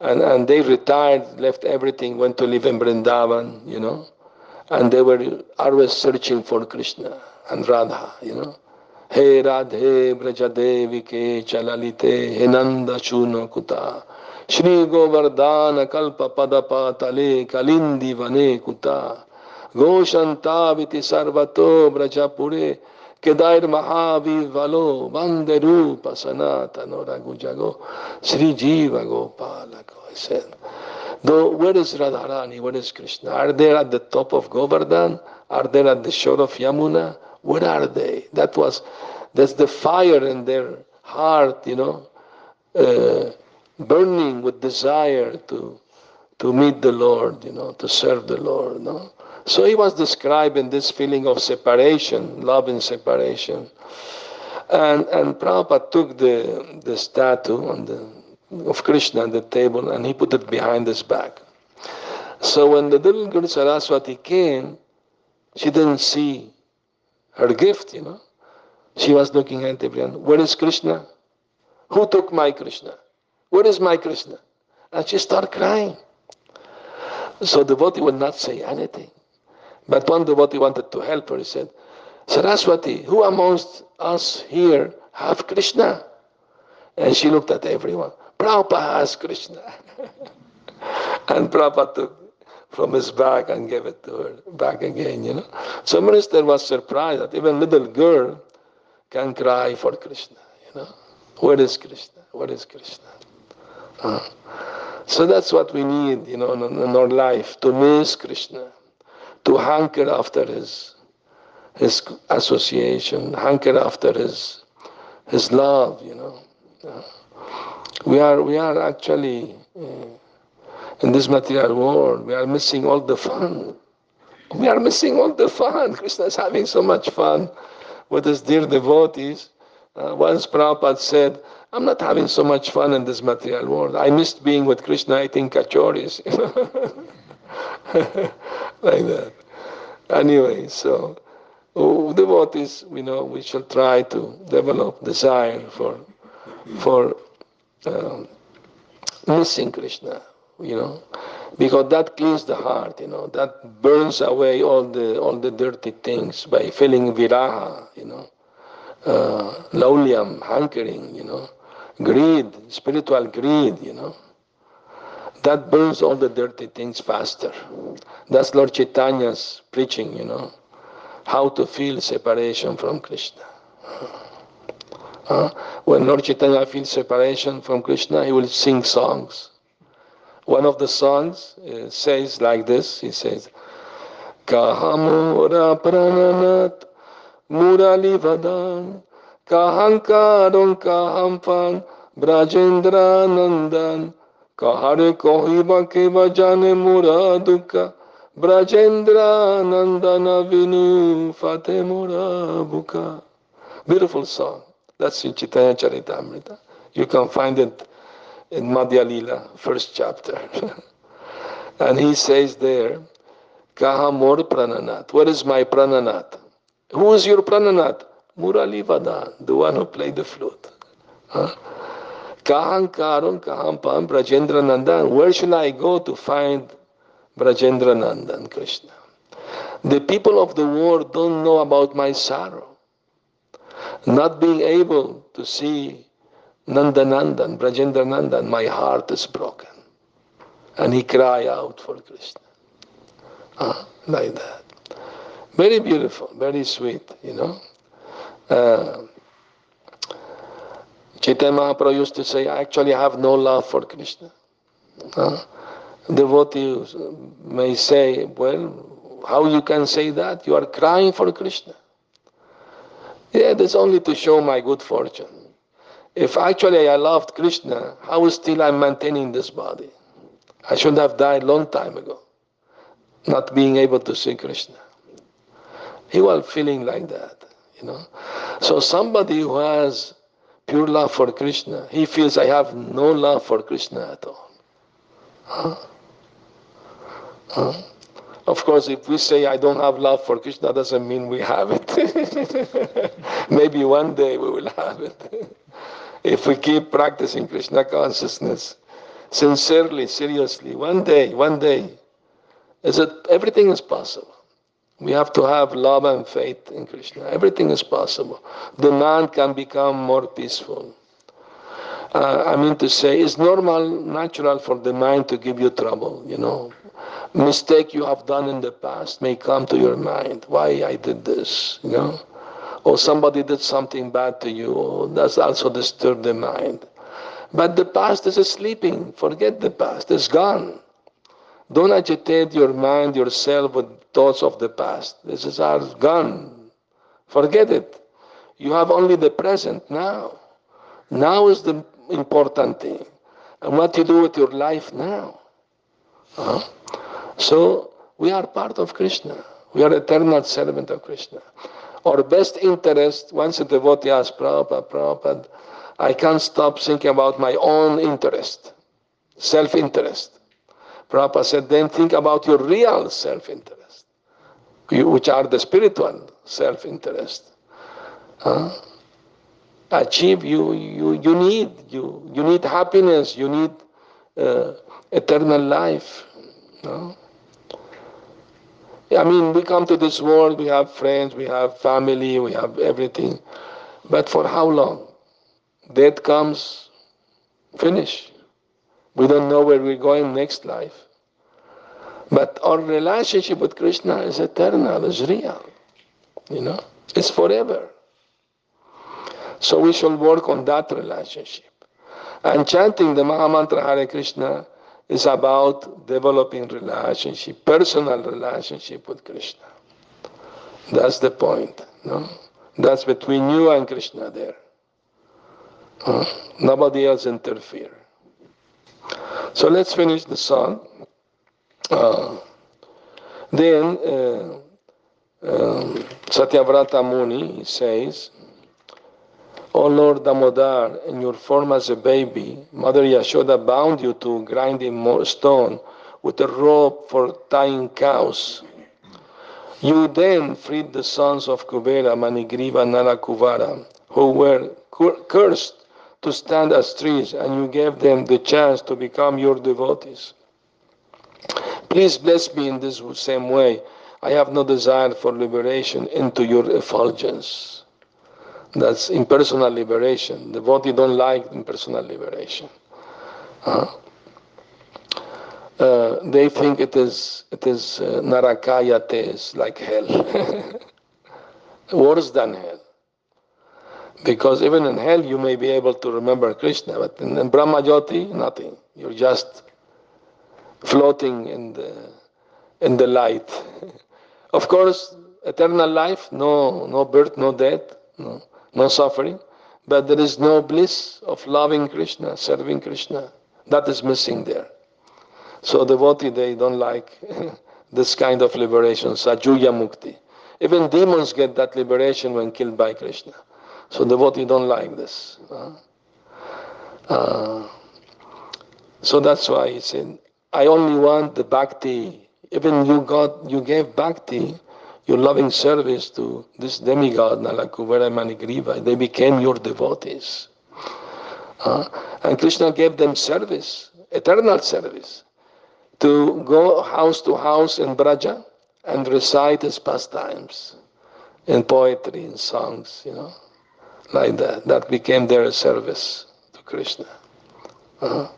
And, and they retired, left everything, went to live in Vrindavan, you know and they were always searching for Krishna and Radha, you know. Hey Radhe Brajadevike Chalalite Hinanda Chuna Kuta Shri Govardhana Kalpa Padapatale Kalindi Vane Kuta Goshantaviti Sarvato Brajapure Kedar Mahavir वालो वंदे रूप सनातन रघु जगो श्री जीव गोपाल ऐसे Though, where is Radharani? Where is Krishna? Are they at the top of Govardhan? Are they at the shore of Yamuna? Where are they? That was, that's the fire in their heart, you know, uh, burning with desire to, to meet the Lord, you know, to serve the Lord, no? So he was describing this feeling of separation, love and separation. And, and Prabhupada took the, the statue on the of Krishna on the table and he put it behind his back. So when the little girl Saraswati came, she didn't see her gift, you know. She was looking at everyone. Where is Krishna? Who took my Krishna? Where is my Krishna? And she started crying. So the devotee would not say anything. But one devotee wanted to help her. He said, Saraswati, who amongst us here have Krishna? And she looked at everyone. Prabhupada has Krishna. and Prabhupada took from his bag and gave it to her back again, you know. So minister was surprised that even little girl can cry for Krishna, you know. Where is Krishna? Where is Krishna? Uh, so that's what we need, you know, in, in our life, to miss Krishna, to hanker after his his association, hanker after his his love, you know. Uh, we are, we are actually uh, in this material world, we are missing all the fun. We are missing all the fun. Krishna is having so much fun with his dear devotees. Uh, once Prabhupada said, I'm not having so much fun in this material world. I missed being with Krishna eating kachoris. like that. Anyway, so oh, devotees, you know, we shall try to develop desire for for um, missing Krishna, you know, because that cleans the heart, you know, that burns away all the all the dirty things by feeling viraha, you know, uh, laulyam, hankering, you know, greed, spiritual greed, you know. That burns all the dirty things faster. That's Lord Chaitanya's preaching, you know, how to feel separation from Krishna. Uh, when Lord Chaitanya feels separation from Krishna, he will sing songs. One of the songs uh, says like this, he says, Kahamura prananat murali vadan kahankaron kahampan brajendra nandan kahare kohiba keva jane muraduka brajendra nandana vinu fate murabuka. Beautiful song. That's in Chaitanya Charitamrita. You can find it in Madhya Lila, first chapter. and he says there, Kaha mor prananat. Where is my prananat? Who is your prananat? Murali Vadan, the one who played the flute. Huh? Kahan Karum, Kahan Pam, Brajendra Nandan. Where should I go to find Brajendra Nandan, Krishna? The people of the world don't know about my sorrow. Not being able to see Nandanandan, Brajendra Nandan, my heart is broken. And he cry out for Krishna. Ah, like that. Very beautiful, very sweet, you know. Uh, Chaitanya Mahaprabhu used to say, I actually have no love for Krishna. Uh, devotees may say, well, how you can say that? You are crying for Krishna. Yeah, that's only to show my good fortune. If actually I loved Krishna, how still I'm maintaining this body? I should have died long time ago, not being able to see Krishna. He was feeling like that, you know. So somebody who has pure love for Krishna, he feels I have no love for Krishna at all. Huh? Huh? Of course, if we say I don't have love for Krishna, doesn't mean we have it. Maybe one day we will have it. if we keep practicing Krishna consciousness sincerely, seriously, one day, one day, is it everything is possible. We have to have love and faith in Krishna. Everything is possible. The mind can become more peaceful. Uh, I mean to say, it's normal, natural for the mind to give you trouble, you know mistake you have done in the past may come to your mind. Why I did this, you know? Or somebody did something bad to you, that's also disturb the mind. But the past is sleeping. Forget the past. It's gone. Don't agitate your mind, yourself with thoughts of the past. This is all gone. Forget it. You have only the present now. Now is the important thing. And what you do with your life now. Huh? So we are part of Krishna. We are eternal servant of Krishna. Our best interest, once a devotee asks Prabhupada, Prabhupada, I can't stop thinking about my own interest, self-interest. Prabhupada said, then think about your real self-interest, which are the spiritual self-interest. Huh? Achieve you, you, you need, you, you need happiness, you need uh, eternal life. I mean, we come to this world, we have friends, we have family, we have everything. But for how long? Death comes, finish. We don't know where we're going next life. But our relationship with Krishna is eternal, is real. You know, it's forever. So we shall work on that relationship. And chanting the Mahamantra Hare Krishna is about developing relationship, personal relationship with Krishna. That's the point. No? That's between you and Krishna there. Uh, nobody else interfere. So let's finish the song. Uh, then uh, um, Satyavrata Muni says, O Lord Damodar, in your form as a baby, Mother Yashoda bound you to grinding stone with a rope for tying cows. You then freed the sons of Kubera, Manigriva, Nalakuvara, who were cursed to stand as trees, and you gave them the chance to become your devotees. Please bless me in this same way. I have no desire for liberation into your effulgence. That's impersonal liberation. The body don't like impersonal liberation. Uh, uh, they think it is it is uh, narakaya like hell, worse than hell. Because even in hell you may be able to remember Krishna, but in, in Brahma Jyoti, nothing. You're just floating in the in the light. of course, eternal life, no no birth, no death, no no suffering, but there is no bliss of loving Krishna, serving Krishna. That is missing there. So devotee, they don't like this kind of liberation, sayujya mukti. Even demons get that liberation when killed by Krishna. So devotee don't like this. Uh, so that's why he said, I only want the bhakti. Even you got, you gave bhakti, your loving service to this demigod, Nalakuvara Manigriva. They became your devotees. Uh, and Krishna gave them service, eternal service, to go house to house in Braja and recite his pastimes in poetry, in songs, you know, like that. That became their service to Krishna. Uh-huh.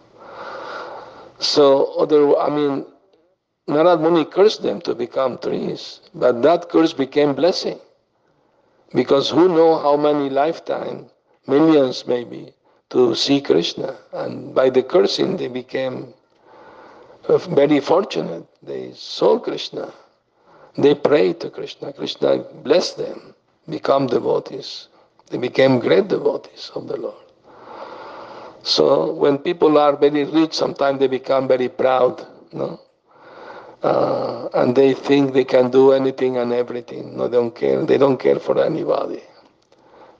So, other, I mean, Narad Muni cursed them to become trees, but that curse became blessing. Because who know how many lifetime, millions maybe, to see Krishna. And by the cursing, they became uh, very fortunate. They saw Krishna. They prayed to Krishna. Krishna blessed them, become devotees. They became great devotees of the Lord. So when people are very rich, sometimes they become very proud, no? Uh, and they think they can do anything and everything. No, they don't care. They don't care for anybody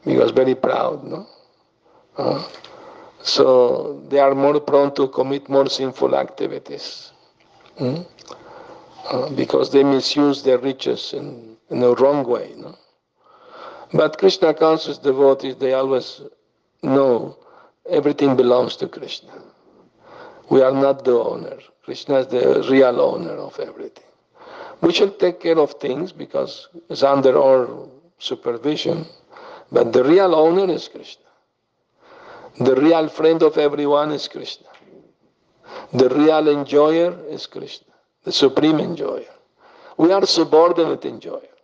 because very proud, no. Uh, so they are more prone to commit more sinful activities. Mm? Uh, because they misuse their riches in, in a wrong way. No? But Krishna conscious devotees, they always know everything belongs to Krishna. We are not the owner. Krishna is the real owner of everything. We should take care of things because it's under our supervision, but the real owner is Krishna. The real friend of everyone is Krishna. The real enjoyer is Krishna the supreme enjoyer. We are subordinate enjoyer.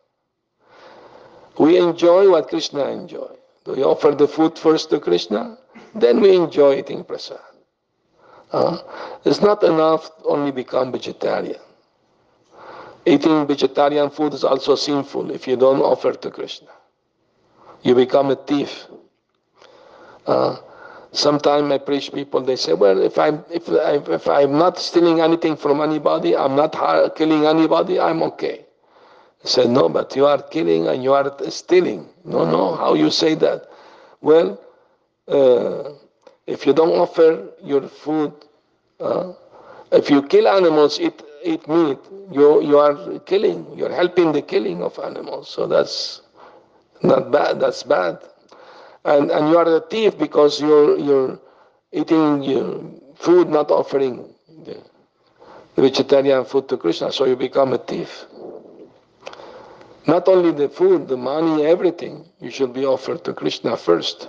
We enjoy what Krishna enjoy. We offer the food first to Krishna, then we enjoy eating prasad. Uh, it's not enough to only become vegetarian. Eating vegetarian food is also sinful if you don't offer to Krishna. You become a thief. Uh, Sometimes I preach people, they say, well, if I'm, if, I, if I'm not stealing anything from anybody, I'm not killing anybody, I'm okay. I said, no, but you are killing and you are stealing. No, no, how you say that? Well, uh, if you don't offer your food, uh, if you kill animals, eat, eat meat, you, you are killing, you're helping the killing of animals. So that's not bad, that's bad and, and you are a thief because you're, you're eating your food, not offering the, the vegetarian food to Krishna, so you become a thief. Not only the food, the money, everything, you should be offered to Krishna first.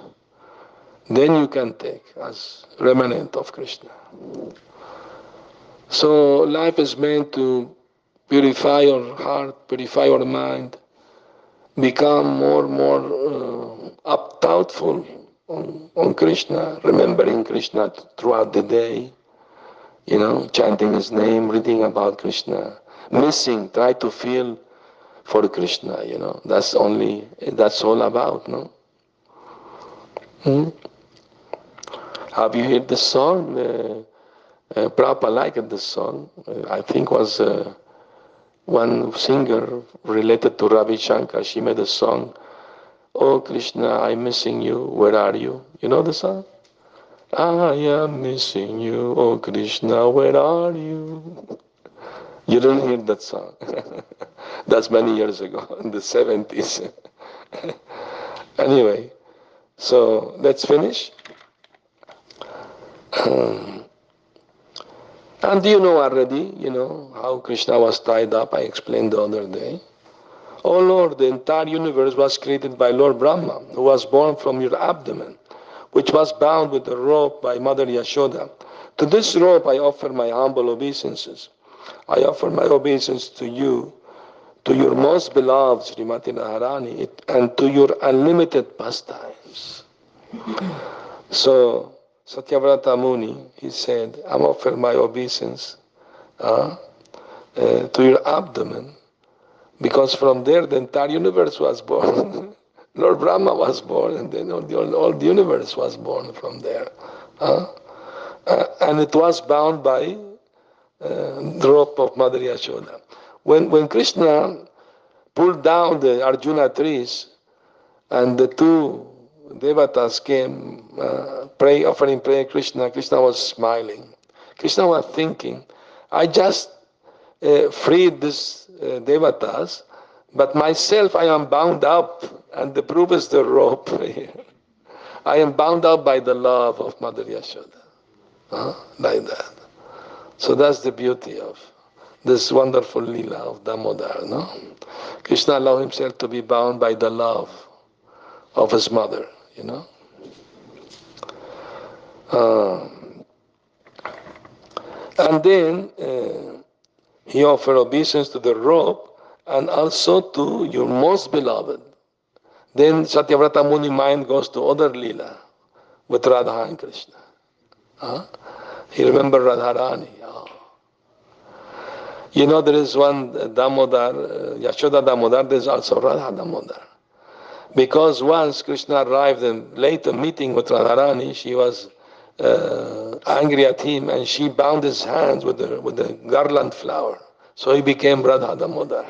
Then you can take as remnant of Krishna. So life is meant to purify your heart, purify your mind, become more and more uh, up thoughtful on, on Krishna, remembering Krishna throughout the day, you know, chanting his name, reading about Krishna, missing, try to feel for Krishna, you know. That's only, that's all about, no? Hmm? Have you heard the song? Uh, uh, Prabhupada liked the song. Uh, I think was uh, one singer related to Ravi Shankar. She made a song, Oh Krishna, I'm missing you. Where are you? You know the song? I am missing you. Oh Krishna, where are you? You don't hear that song. That's many years ago, in the 70s. anyway, so let's finish. Um, and you know already, you know, how Krishna was tied up, I explained the other day. Oh Lord, the entire universe was created by Lord Brahma, who was born from your abdomen, which was bound with a rope by Mother Yashoda. To this rope I offer my humble obeisances. I offer my obeisance to you, to your most beloved Srimati Radharani, and to your unlimited pastimes. So, Satyavrata Muni, he said, I'm offering my obeisance uh, uh, to your abdomen, because from there the entire universe was born. Lord Brahma was born, and then all the, all the universe was born from there. Uh, uh, and it was bound by uh, the rope of Mother Yashoda. When, when Krishna pulled down the Arjuna trees, and the two devatas came, uh, pray, offering prayer Krishna, Krishna was smiling. Krishna was thinking, I just uh, freed these uh, devatas, but myself I am bound up, and the proof is the rope. I am bound up by the love of Mother Yashoda. Huh? Like that. So that's the beauty of this wonderful lila of Damodar, no? Krishna allowed himself to be bound by the love of his mother, you know? Uh, and then uh, he offered obeisance to the rope and also to your most beloved. Then Satyavrata Muni mind goes to other lila with Radha and Krishna. He remembered Radharani. You know, there is one Damodar, Yashoda Damodar, there is also Radha Damodar. Because once Krishna arrived in later meeting with Radharani, she was uh, angry at him and she bound his hands with the, with the garland flower. So he became Radha Damodar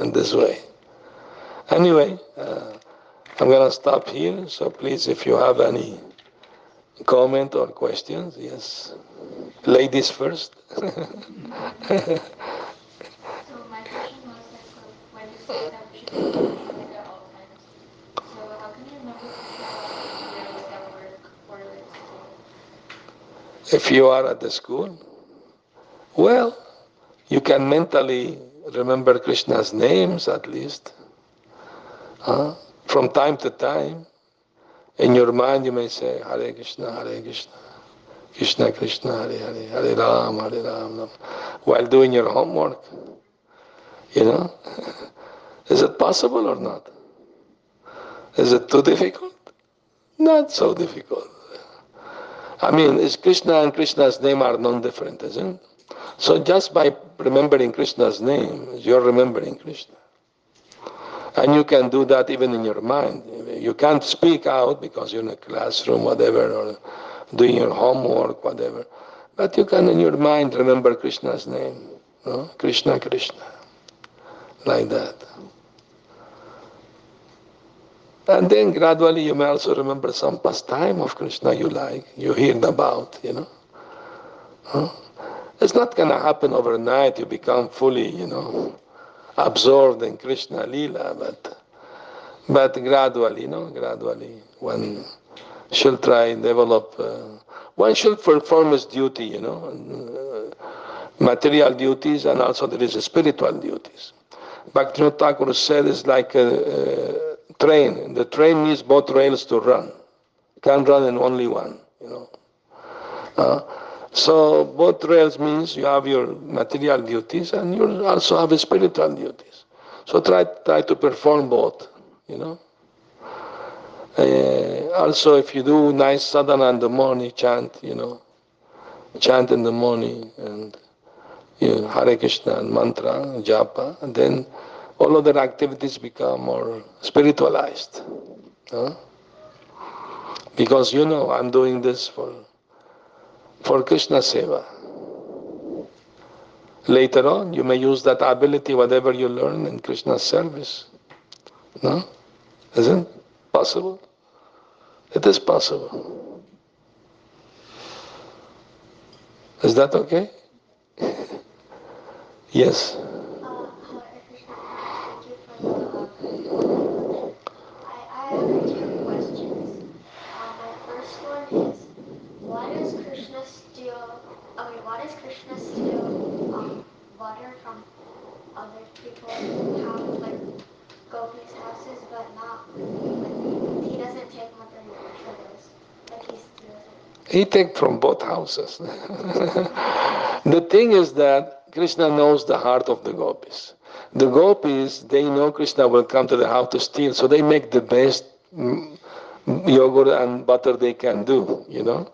in this way. Anyway, uh, I'm going to stop here. So please, if you have any comment or questions, yes. Ladies first. so my question was uh, when you that we should be like at all times, so how can you remember Krishna at work or like school? If you are at the school, well, you can mentally remember Krishna's names at least. Huh? From time to time, in your mind you may say Hare Krishna, Hare Krishna. Krishna Krishna Hare Hare Hare Ram Hare Ram while doing your homework. You know? Is it possible or not? Is it too difficult? Not so difficult. I mean, is Krishna and Krishna's name are non-different, isn't it? So just by remembering Krishna's name, you're remembering Krishna. And you can do that even in your mind. You can't speak out because you're in a classroom, whatever, or doing your homework, whatever. But you can in your mind remember Krishna's name. No? Krishna, Krishna. Like that. And then gradually you may also remember some pastime of Krishna you like, you heard about, you know. Huh? It's not going to happen overnight, you become fully, you know, absorbed in Krishna Lila, but, but gradually, you know, gradually, one should try and develop. Uh, one should perform his duty, you know, uh, material duties, and also there is spiritual duties. Bhaktivinoda Thakur said it's like a, a, train. The train needs both rails to run. Can't run in only one, you know. Uh, so both rails means you have your material duties and you also have spiritual duties. So try try to perform both, you know. Uh, also, if you do nice sadhana in the morning, chant, you know, chant in the morning and you know, Hare Krishna and mantra, japa, and then all other activities become more spiritualized. Huh? Because you know, I'm doing this for for Krishna seva. Later on, you may use that ability, whatever you learn in Krishna's service. No? Isn't it possible? It is possible. Is that okay? yes. Krishna steal um, water from other people's house, like gopis' houses, but not he doesn't take Mother Yashoda's, like he steals it. He take from both houses. the thing is that Krishna knows the heart of the gopis. The gopis, they know Krishna will come to the house to steal, so they make the best mm, yogurt and butter they can do, you know.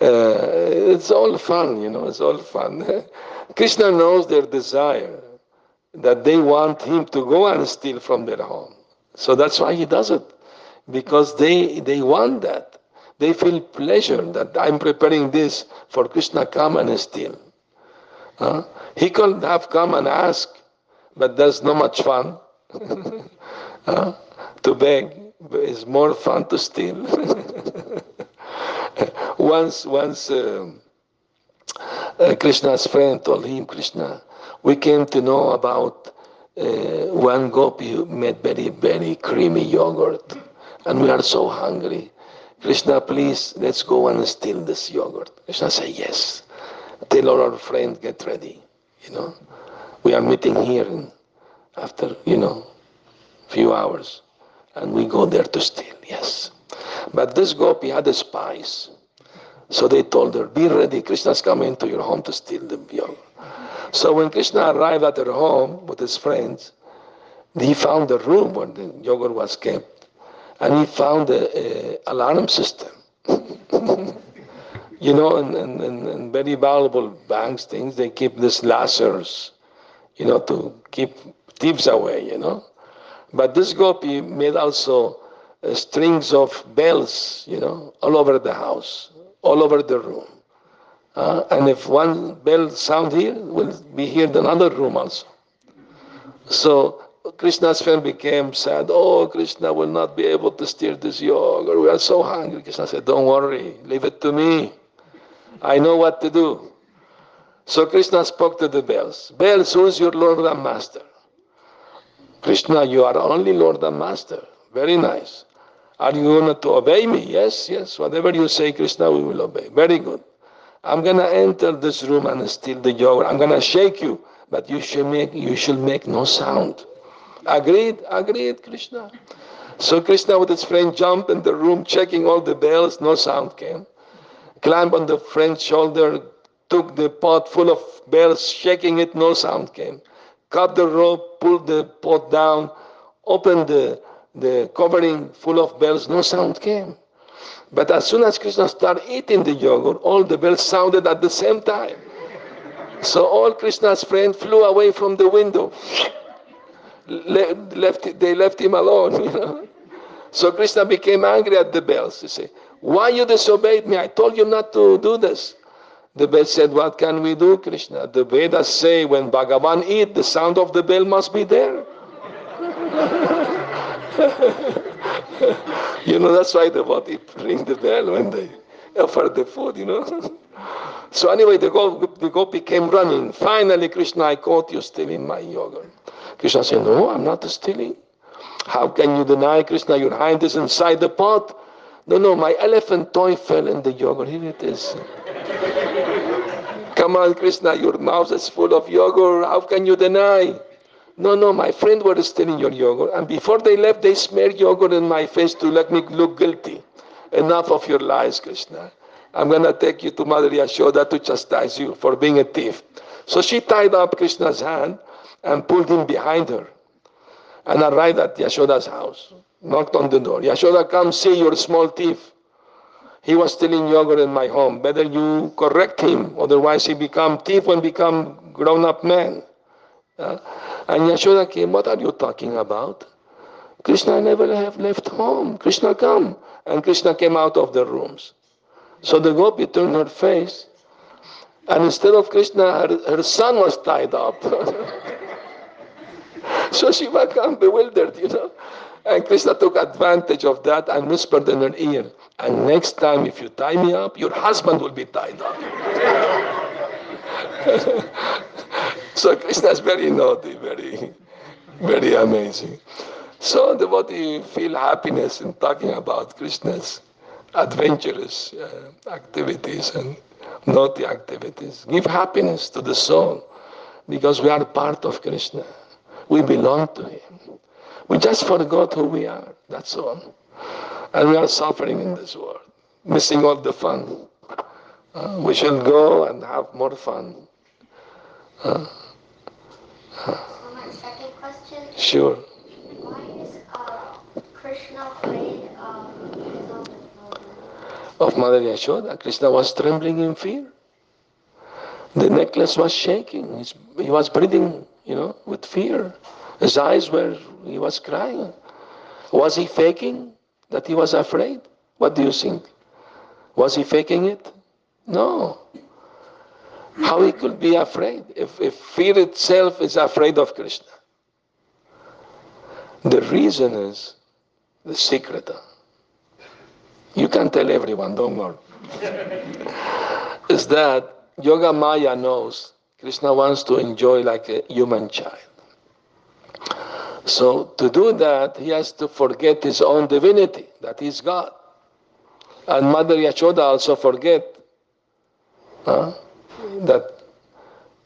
Uh, it's all fun, you know, it's all fun. Krishna knows their desire, that they want him to go and steal from their home. So that's why he does it, because they, they want that. They feel pleasure that I'm preparing this for Krishna come and steal. Uh, he could have come and ask, but there's no much fun uh, to beg. it's more fun to steal. once, once uh, uh, Krishna's friend told him, Krishna, we came to know about uh, one gopi who made very, very creamy yogurt, and we are so hungry. Krishna, please, let's go and steal this yogurt. Krishna said, yes. Tell our friends, get ready. You know, we are meeting here in, after, you know, few hours, and we go there to steal, yes. But this gopi had a spies. So they told her, be ready, Krishna's coming to your home to steal the yogurt. So when Krishna arrived at her home with his friends, he found the room where the yogurt was kept, and he found a alarm system. you know, in, in, in, very valuable banks, things they keep these lasers, you know, to keep thieves away. You know, but this gopi made also uh, strings of bells, you know, all over the house, all over the room. Uh, and if one bell sound here, will be heard in another room also. So Krishna's friend became sad. Oh, Krishna will not be able to steer this yoga. We are so hungry. Krishna said, Don't worry, leave it to me. I know what to do. So Krishna spoke to the bells. Bells, who is your Lord and Master? Krishna, you are only Lord and Master. Very nice. Are you going to obey me? Yes, yes. Whatever you say, Krishna, we will obey. Very good. I'm gonna enter this room and steal the yogurt. I'm gonna shake you, but you should make you should make no sound. Agreed? Agreed, Krishna. So Krishna with his friend jumped in the room, checking all the bells, no sound came. Climbed on the friend's shoulder, took the pot full of bells, shaking it, no sound came. Cut the rope, pulled the pot down, opened the, the covering full of bells, no sound came. But as soon as Krishna started eating the yogurt, all the bells sounded at the same time. So all Krishna's friends flew away from the window. Le- left, they left him alone, you know. So Krishna became angry at the bells. He said, Why you disobeyed me? I told you not to do this. The bell said, What can we do, Krishna? The Vedas say when Bhagavan eat, the sound of the bell must be there. you know, that's why the body ring the bell when they offer the food, you know. so anyway, the, go, the gopi came running. Finally, Krishna, I caught you stealing my yogurt. Krishna said, no, I'm not stealing. How can you deny, Krishna, your hand is inside the pot? No, no, my elephant toy fell in the yogurt. Here it is. Come on, Krishna, your mouth is full of yogurt. How can you deny? No, no, my friend was stealing your yogurt. And before they left, they smeared yogurt in my face to let me look guilty. Enough of your lies, Krishna. I'm going to take you to Mother Yashoda to chastise you for being a thief. So she tied up Krishna's hand and pulled him behind her. And arrived at Yashoda's house, knocked on the door. Yashoda, come see your small thief. He was stealing yogurt in my home. Better you correct him, otherwise he become thief and become grown-up man. Uh, and Yashoda came, what are you talking about? Krishna never have left home. Krishna come. And Krishna came out of the rooms. So the gopi turned her face, and instead of Krishna, her, her son was tied up. so she became bewildered, you know. And Krishna took advantage of that and whispered in her ear, and next time if you tie me up, your husband will be tied up. So Krishna is very naughty, very, very amazing. So the body feel happiness in talking about Krishna's adventurous uh, activities and naughty activities. Give happiness to the soul because we are part of Krishna. We belong to Him. We just forgot who we are. That's all. And we are suffering in this world, missing all the fun. Uh, we shall go and have more fun. Uh, My second question is, sure. why is uh, Krishna afraid of his of Mother Yashoda. Krishna was trembling in fear. The necklace was shaking. He's, he was breathing, you know, with fear. His eyes were, he was crying. Was he faking that he was afraid? What do you think? Was he faking it? No. How he could be afraid if, if fear itself is afraid of Krishna? The reason is the secret. You can tell everyone, don't worry. is that Yoga Maya knows Krishna wants to enjoy like a human child. So to do that, he has to forget his own divinity, that he's God. And Mother Yashoda also forget huh, that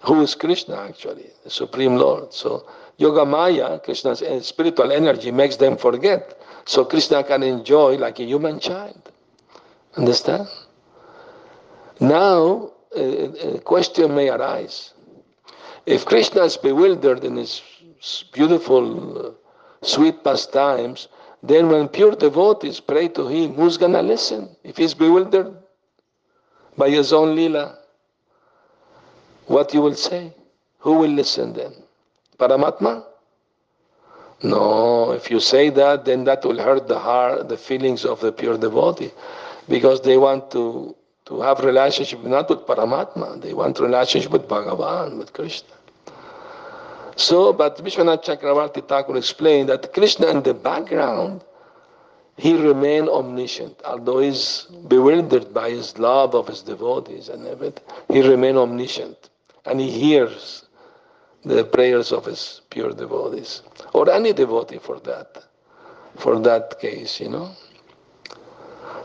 who is Krishna actually, the Supreme Lord. So Yoga Maya, Krishna's spiritual energy, makes them forget. So Krishna can enjoy like a human child. Understand? Now, a, question may arise. If Krishna is bewildered in his beautiful, uh, sweet pastimes, then when pure devotees pray to him, who's gonna listen? If he's bewildered by his own lila, what you will say? Who will listen then? Paramatma? No, if you say that, then that will hurt the heart, the feelings of the pure devotee, because they want to, to have relationship not with Paramatma, they want relationship with Bhagavan, with Krishna. So, but Vishwanath Chakravarti Thakur explained that Krishna in the background, he remained omniscient. Although he's bewildered by his love of his devotees and everything, he remained omniscient and he hears the prayers of his pure devotees, or any devotee for that, for that case, you know.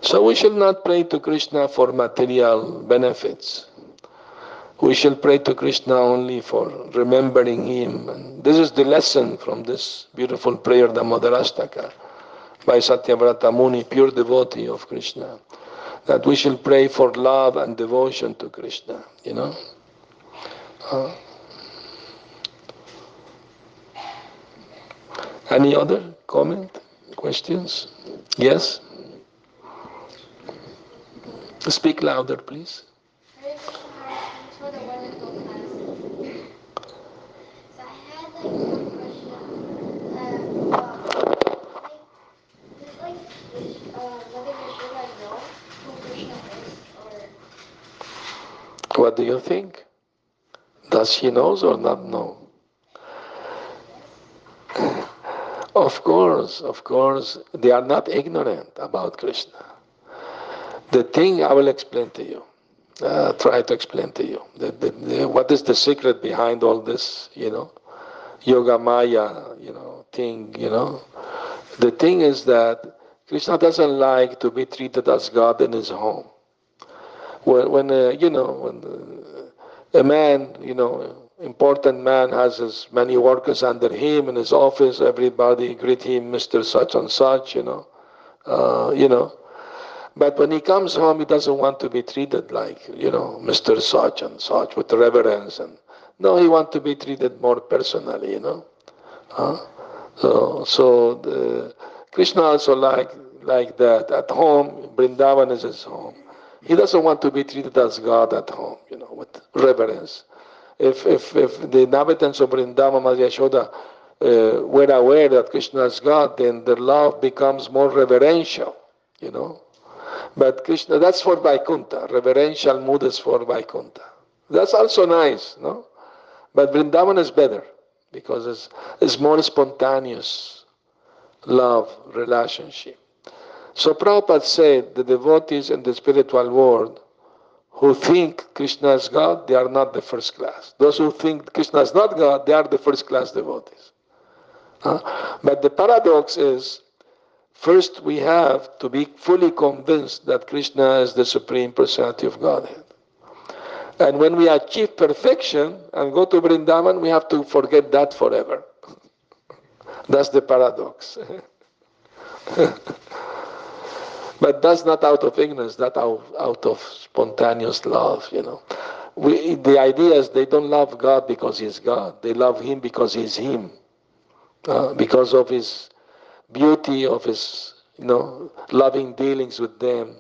So we should not pray to Krishna for material benefits. We shall pray to Krishna only for remembering him. And this is the lesson from this beautiful prayer, the Damodarashtaka, by Satyavrata Muni, pure devotee of Krishna. That we shall pray for love and devotion to Krishna, you know. Uh, any other comment, questions? Yes? Speak louder, please. What do you think? Does she knows or not know? of course, of course, they are not ignorant about Krishna. The thing I will explain to you, uh, try to explain to you, the, the, the, what is the secret behind all this, you know, yoga maya, you know, thing, you know. The thing is that Krishna doesn't like to be treated as God in his home. When, when uh, you know, when a man, you know, important man has as many workers under him in his office. Everybody greet him, Mr. Such and Such, you know, uh, you know. But when he comes home, he doesn't want to be treated like, you know, Mr. Such and Such with reverence. And no, he wants to be treated more personally, you know. Huh? So, so the, Krishna also like like that at home. Vrindavan is his home. He doesn't want to be treated as God at home, you know, with reverence. If, if, if the inhabitants of Vrindavan, Madhya uh, were aware that Krishna is God, then their love becomes more reverential, you know. But Krishna, that's for Vaikuntha. Reverential mood is for Vaikuntha. That's also nice, no? But Vrindavan is better because it's, it's more spontaneous love relationship. So Prabhupada said the devotees in the spiritual world who think Krishna is God, they are not the first class. Those who think Krishna is not God, they are the first class devotees. Huh? But the paradox is, first we have to be fully convinced that Krishna is the Supreme Personality of Godhead. And when we achieve perfection and go to Vrindavan, we have to forget that forever. That's the paradox. But that's not out of ignorance, that out, out of spontaneous love, you know. We, the idea is they don't love God because He's God. They love Him because He's Him. Uh, because of His beauty, of His, you know, loving dealings with them.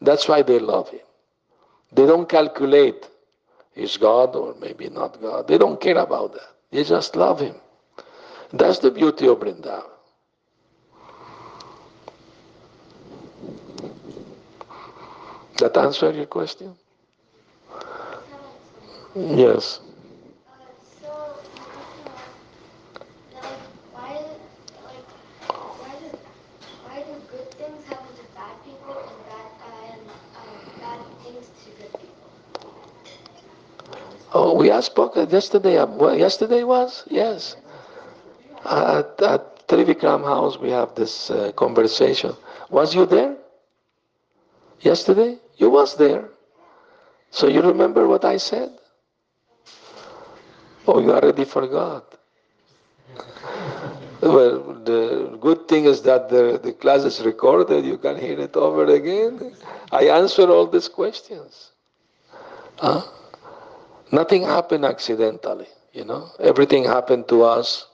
That's why they love Him. They don't calculate is God or maybe not God. They don't care about that. They just love Him. That's the beauty of Vrindavan. That answer your question? Yes. Oh, we have spoken yesterday. Um, well, yesterday was yes. At, at Trivikram House, we have this uh, conversation. Was you there yesterday? You was there. So you remember what I said? Oh, you already forgot. well, the good thing is that the, the class is recorded. You can hear it over again. I answer all these questions. Huh? Nothing happened accidentally, you know. Everything happened to us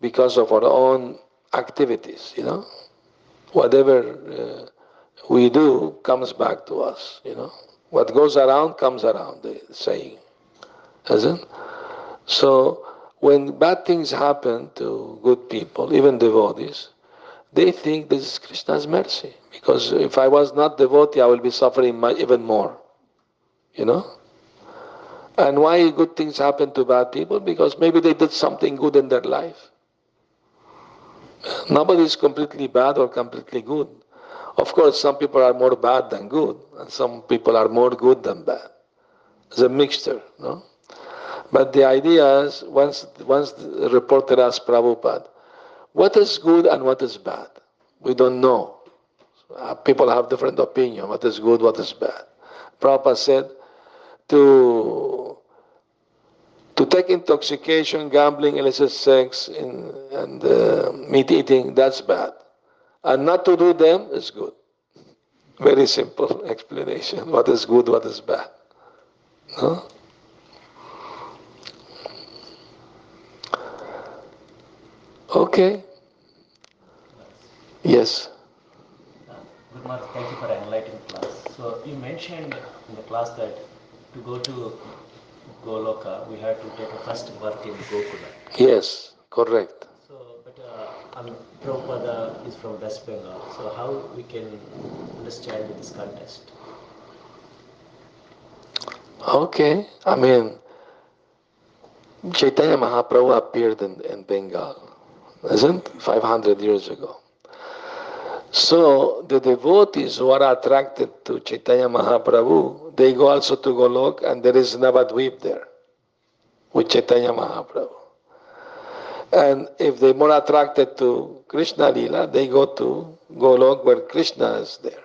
because of our own activities, you know. Whatever uh, we do comes back to us, you know. What goes around comes around, the saying, isn't? So when bad things happen to good people, even devotees, they think this is Krishna's mercy. Because if I was not devotee, I will be suffering even more. You know? And why good things happen to bad people? Because maybe they did something good in their life. Nobody is completely bad or completely good. Of course, some people are more bad than good, and some people are more good than bad. It's a mixture, no? But the idea is, once, once the reporter asked Prabhupada, what is good and what is bad? We don't know. Uh, people have different opinion. What is good, what is bad? Prabhupada said, to to take intoxication, gambling, illicit sex, in, and uh, meat eating, that's bad. And not to do them is good. Very simple explanation. What is good, what is bad. No? Okay. Yes. Good morning. Thank you for enlightening class. So you mentioned in the class that to go to Goloka, we have to take a first birth in Gokula. Yes, correct. So, but uh, um, Prabhupada is from West Bengal. So how we can understand this context? Okay, I mean, Chaitanya Mahaprabhu appeared in, in Bengal isn't 500 years ago. So the devotees who are attracted to Chaitanya Mahaprabhu, they go also to Golok and there is Navadvip there with Chaitanya Mahaprabhu. And if they're more attracted to Krishna Lila, they go to Golok where Krishna is there.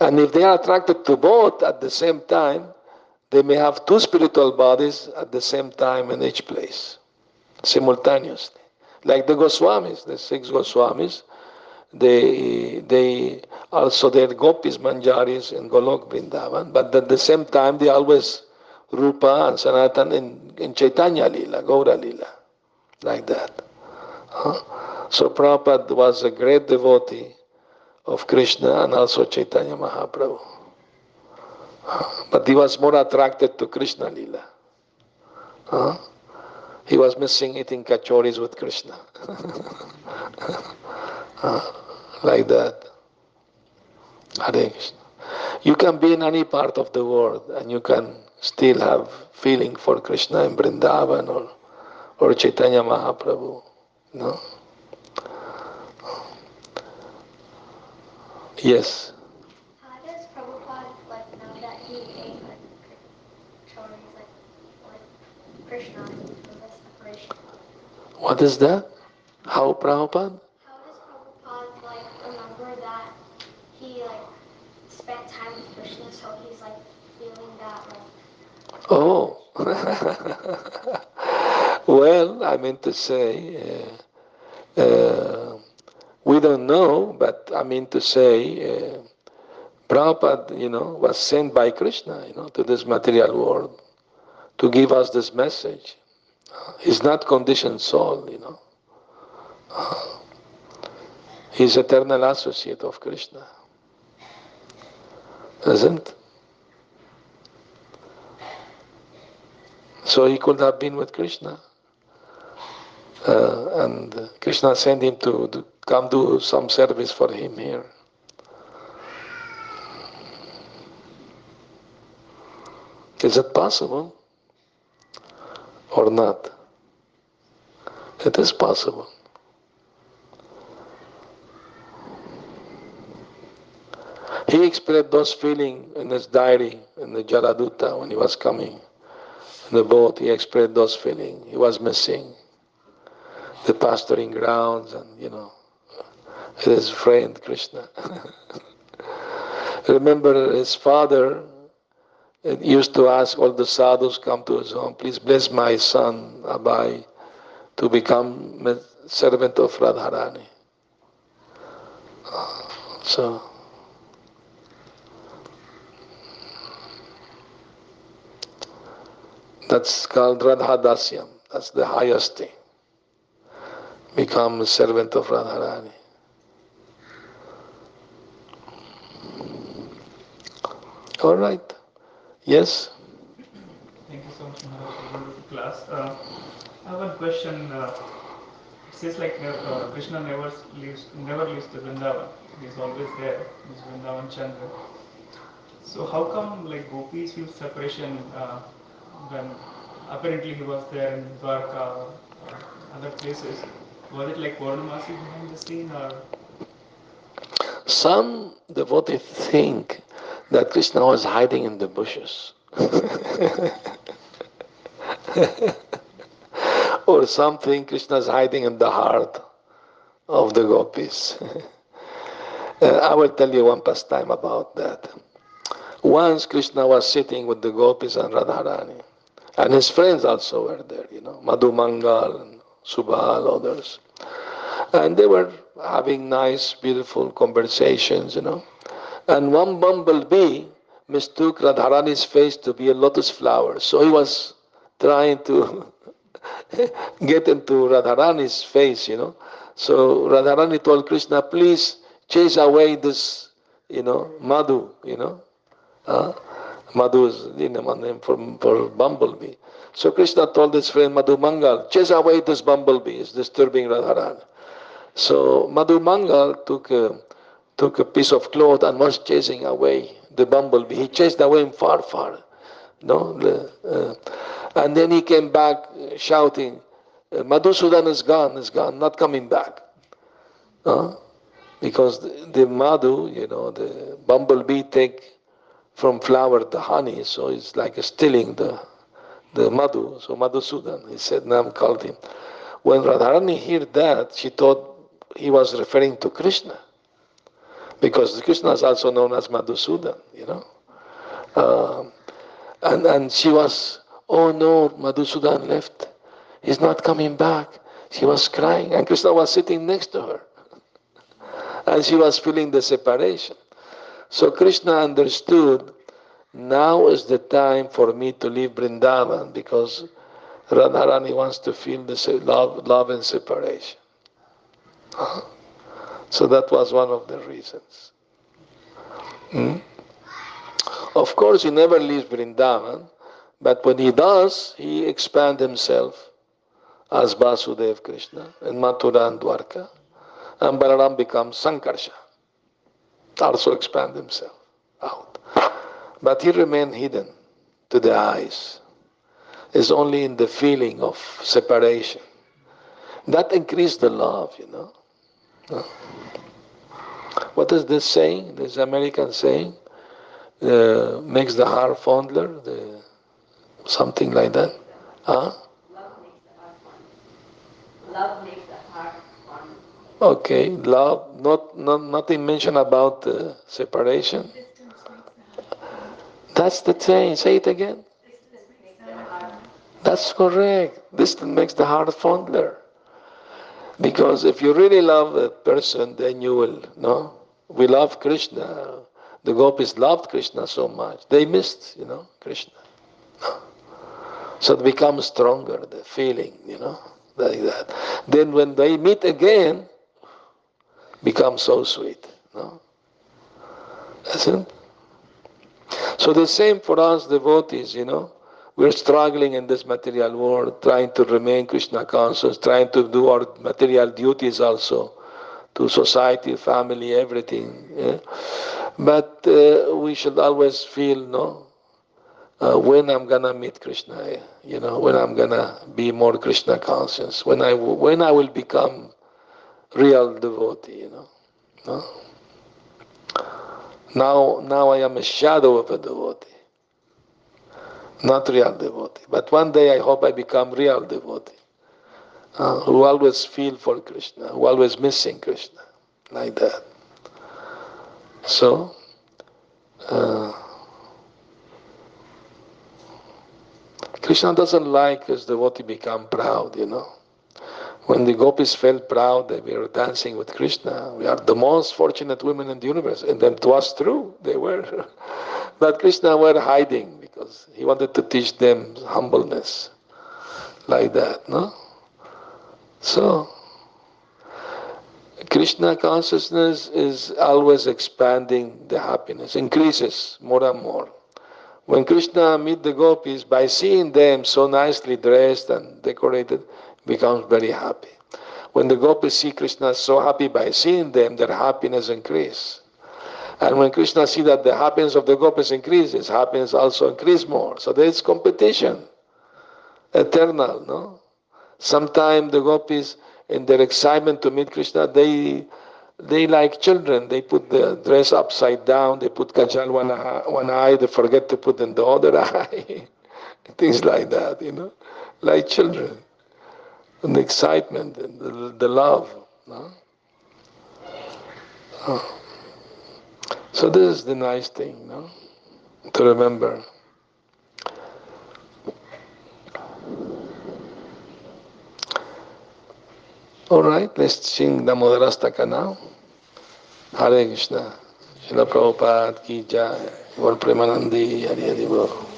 And if they are attracted to both at the same time, they may have two spiritual bodies at the same time in each place, simultaneously like the Goswamis, the six Goswamis, they they also their gopis manjaris in Golok Vrindavan, but at the same time they always Rupa and Sanatan in, in Chaitanya Lila, Gaura Lila, like that. Huh? So Prabhupada was a great devotee of Krishna and also Chaitanya Mahaprabhu. But he was more attracted to Krishna Lila. Huh? He was missing eating kachoris with Krishna. like that. Hare Krishna. You can be in any part of the world and you can still have feeling for Krishna in Vrindavan or, or Chaitanya Mahaprabhu. No? Yes. How does Prabhupada, like, know that he ate, like, kachoris, like, like Krishna? What is that? How Prabhupada? How does Prabhupada like remember that he like spent time with Krishna so he's like feeling that like Oh. well, I mean to say, uh, uh, we don't know, but I mean to say, uh, Prabhupada, you know, was sent by Krishna, you know, to this material world to give us this message. He's not conditioned soul, you know. He's eternal associate of Krishna. Isn't? So he could have been with Krishna. Uh, and Krishna sent him to, come do some service for him here. Is it possible? or not. It is possible. He expressed those feelings in his diary in the Jaladuta when he was coming In the boat, he expressed those feelings. He was missing the pasturing grounds and, you know, his friend Krishna. Remember his father used to ask all the sadhus come to his home, please bless my son Abhay to become a servant of Radharani. Uh, so That's called Radhadasyam. That's the highest thing. Become a servant of Radharani. All right. Yes? Thank you so much, for the class. Uh, I have one question. Uh, it says like uh, Krishna never leaves, never leaves the Vrindavan. He's always there. He's Vrindavan Chandra. So how come like gopis feel separation uh, when apparently he was there in Dwarka or other places. Was it like behind the scene or? Some devotees think that Krishna was hiding in the bushes. or something Krishna is hiding in the heart of the gopis. uh, I will tell you one pastime about that. Once Krishna was sitting with the gopis and Radharani. And his friends also were there, you know, Madhu Mangal and others. And they were having nice, beautiful conversations, you know. And one bumblebee mistook Radharani's face to be a lotus flower. So he was trying to get into Radharani's face, you know. So Radharani told Krishna, please chase away this, you know, Madhu, you know. Uh, Madhu is know, name for, for bumblebee. So Krishna told his friend Madhu Mangal, chase away this bumblebee, it's disturbing Radharan. So Madhu Mangal took a, took a piece of cloth and was chasing away the bumblebee. He chased away him far, far. No, uh, and then he came back shouting, uh, Madhusudan is gone, is gone, not coming back. Uh, because the, the Madhu, you know, the bumblebee take from flower the honey, so it's like stealing the the madhu, so Madhusudan. He said, Nam called him. When Radharani heard that, she thought he was referring to Krishna. Because Krishna is also known as Madhusudan, you know. Um, and, and she was, oh no, Madhusudan left. He's not coming back. She was crying, and Krishna was sitting next to her. and she was feeling the separation. So Krishna understood now is the time for me to leave Vrindavan because Radharani wants to feel the love, love and separation. So that was one of the reasons. Hmm? Of course, he never leaves Vrindavan, but when he does, he expands himself as Vasudev Krishna in Mathura and Dwarka, and Balaram becomes Sankarshan also expand himself out. But he remained hidden to the eyes. It's only in the feeling of separation. That increased the love, you know. What is this saying? This American saying? Uh, makes the heart fondler, the, something like that. Huh? Love makes the heart fondler. Okay, love, not, not nothing mentioned about uh, separation. That's the thing. Say it again. That's correct. Distance makes the heart fondler. Because if you really love a person, then you will, no? We love Krishna. The gopis loved Krishna so much. They missed, you know, Krishna. So it becomes stronger, the feeling, you know, like that. Then when they meet again, becomes so sweet. No? Isn't So the same for us devotees, you know. We're struggling in this material world, trying to remain Krishna conscious, trying to do our material duties also to society, family, everything. Yeah? But uh, we should always feel, no, uh, when I'm gonna meet Krishna, you know, when I'm gonna be more Krishna conscious, when I when I will become real devotee, you know. No? Now, now I am a shadow of a devotee. Not real devotee. But one day I hope I become real devotee, uh, who always feel for Krishna, who always missing Krishna, like that. So, uh, Krishna doesn't like his devotee become proud, you know. When the gopis felt proud that we were dancing with Krishna, we are the most fortunate women in the universe. And then it was true, they were. but Krishna were hiding because he wanted to teach them humbleness. Like that, no? So, Krishna consciousness is always expanding the happiness, increases more and more. When Krishna meet the gopis, by seeing them so nicely dressed and decorated, becomes very happy. When the gopis see Krishna so happy by seeing them, their happiness increase. And when Krishna see that the happiness of the gopis increases, happiness also increase more. So there is competition, eternal, no? Sometimes the gopis, in their excitement to meet Krishna, they they like children. They put the dress upside down. They put kajal one eye, one eye. They forget to put in the other eye. Things like that, you know, like children and the excitement and the, the love. No? Oh. So this is the nice thing, no? To remember. All right, let's sing Damodarashtaka now. Hare Krishna. Srila Prabhupada ki jai. Gaur Premanandi.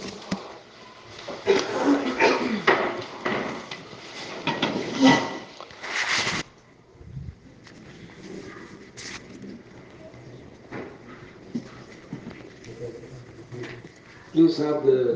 Please have the